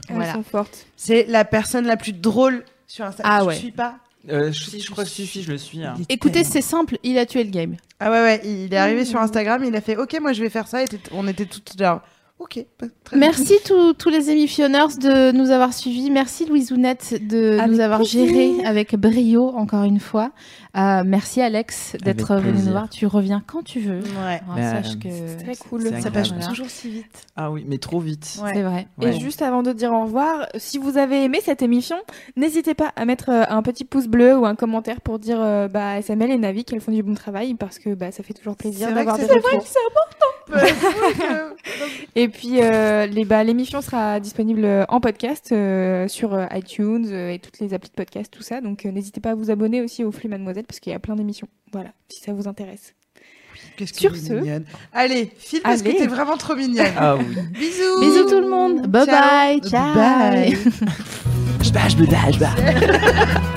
Elles Voilà. sont fortes. C'est la personne la plus drôle sur Instagram. Ah ouais. suis pas Euh, je, je crois que si je le suis hein. Écoutez, c'est simple, il a tué le game. Ah ouais, ouais, il est arrivé sur Instagram, il a fait OK, moi je vais faire ça. Et on était toutes genre OK. très bien. Merci tous tous les émissionneurs de nous avoir suivis. Merci Louisounette de Avec nous avoir plaisir. géré avec brio encore une fois. Euh, merci Alex d'être venu nous voir. Tu reviens quand tu veux. Ouais. Alors, Bah, sache que c'est très cool. c'est Ça passe toujours si vite. ah oui mais trop vite Ouais. c'est vrai. Ouais. Et juste avant de dire au revoir, si vous avez aimé cette émission, n'hésitez pas à mettre euh, un petit pouce bleu ou un commentaire pour dire euh, bah, SML et Navi qu'elles font du bon travail parce que bah, ça fait toujours plaisir C'est vrai d'avoir que des c'est- retours. [laughs] [laughs] Et puis euh, les, bah, l'émission sera disponible en podcast euh, sur iTunes et toutes les applis de podcast, tout ça. Donc euh, n'hésitez pas à vous abonner aussi au flux Mademoiselle parce qu'il y a plein d'émissions. Voilà, si ça vous intéresse. Qu'est-ce que Sur ce- mignonne. Allez, file parce Allez. que t'es vraiment trop mignonne. ah oui Bisous. Bisous tout le monde. Bye Ciao. bye. Ciao. Bye. [laughs] je bats je me bats je bats [laughs]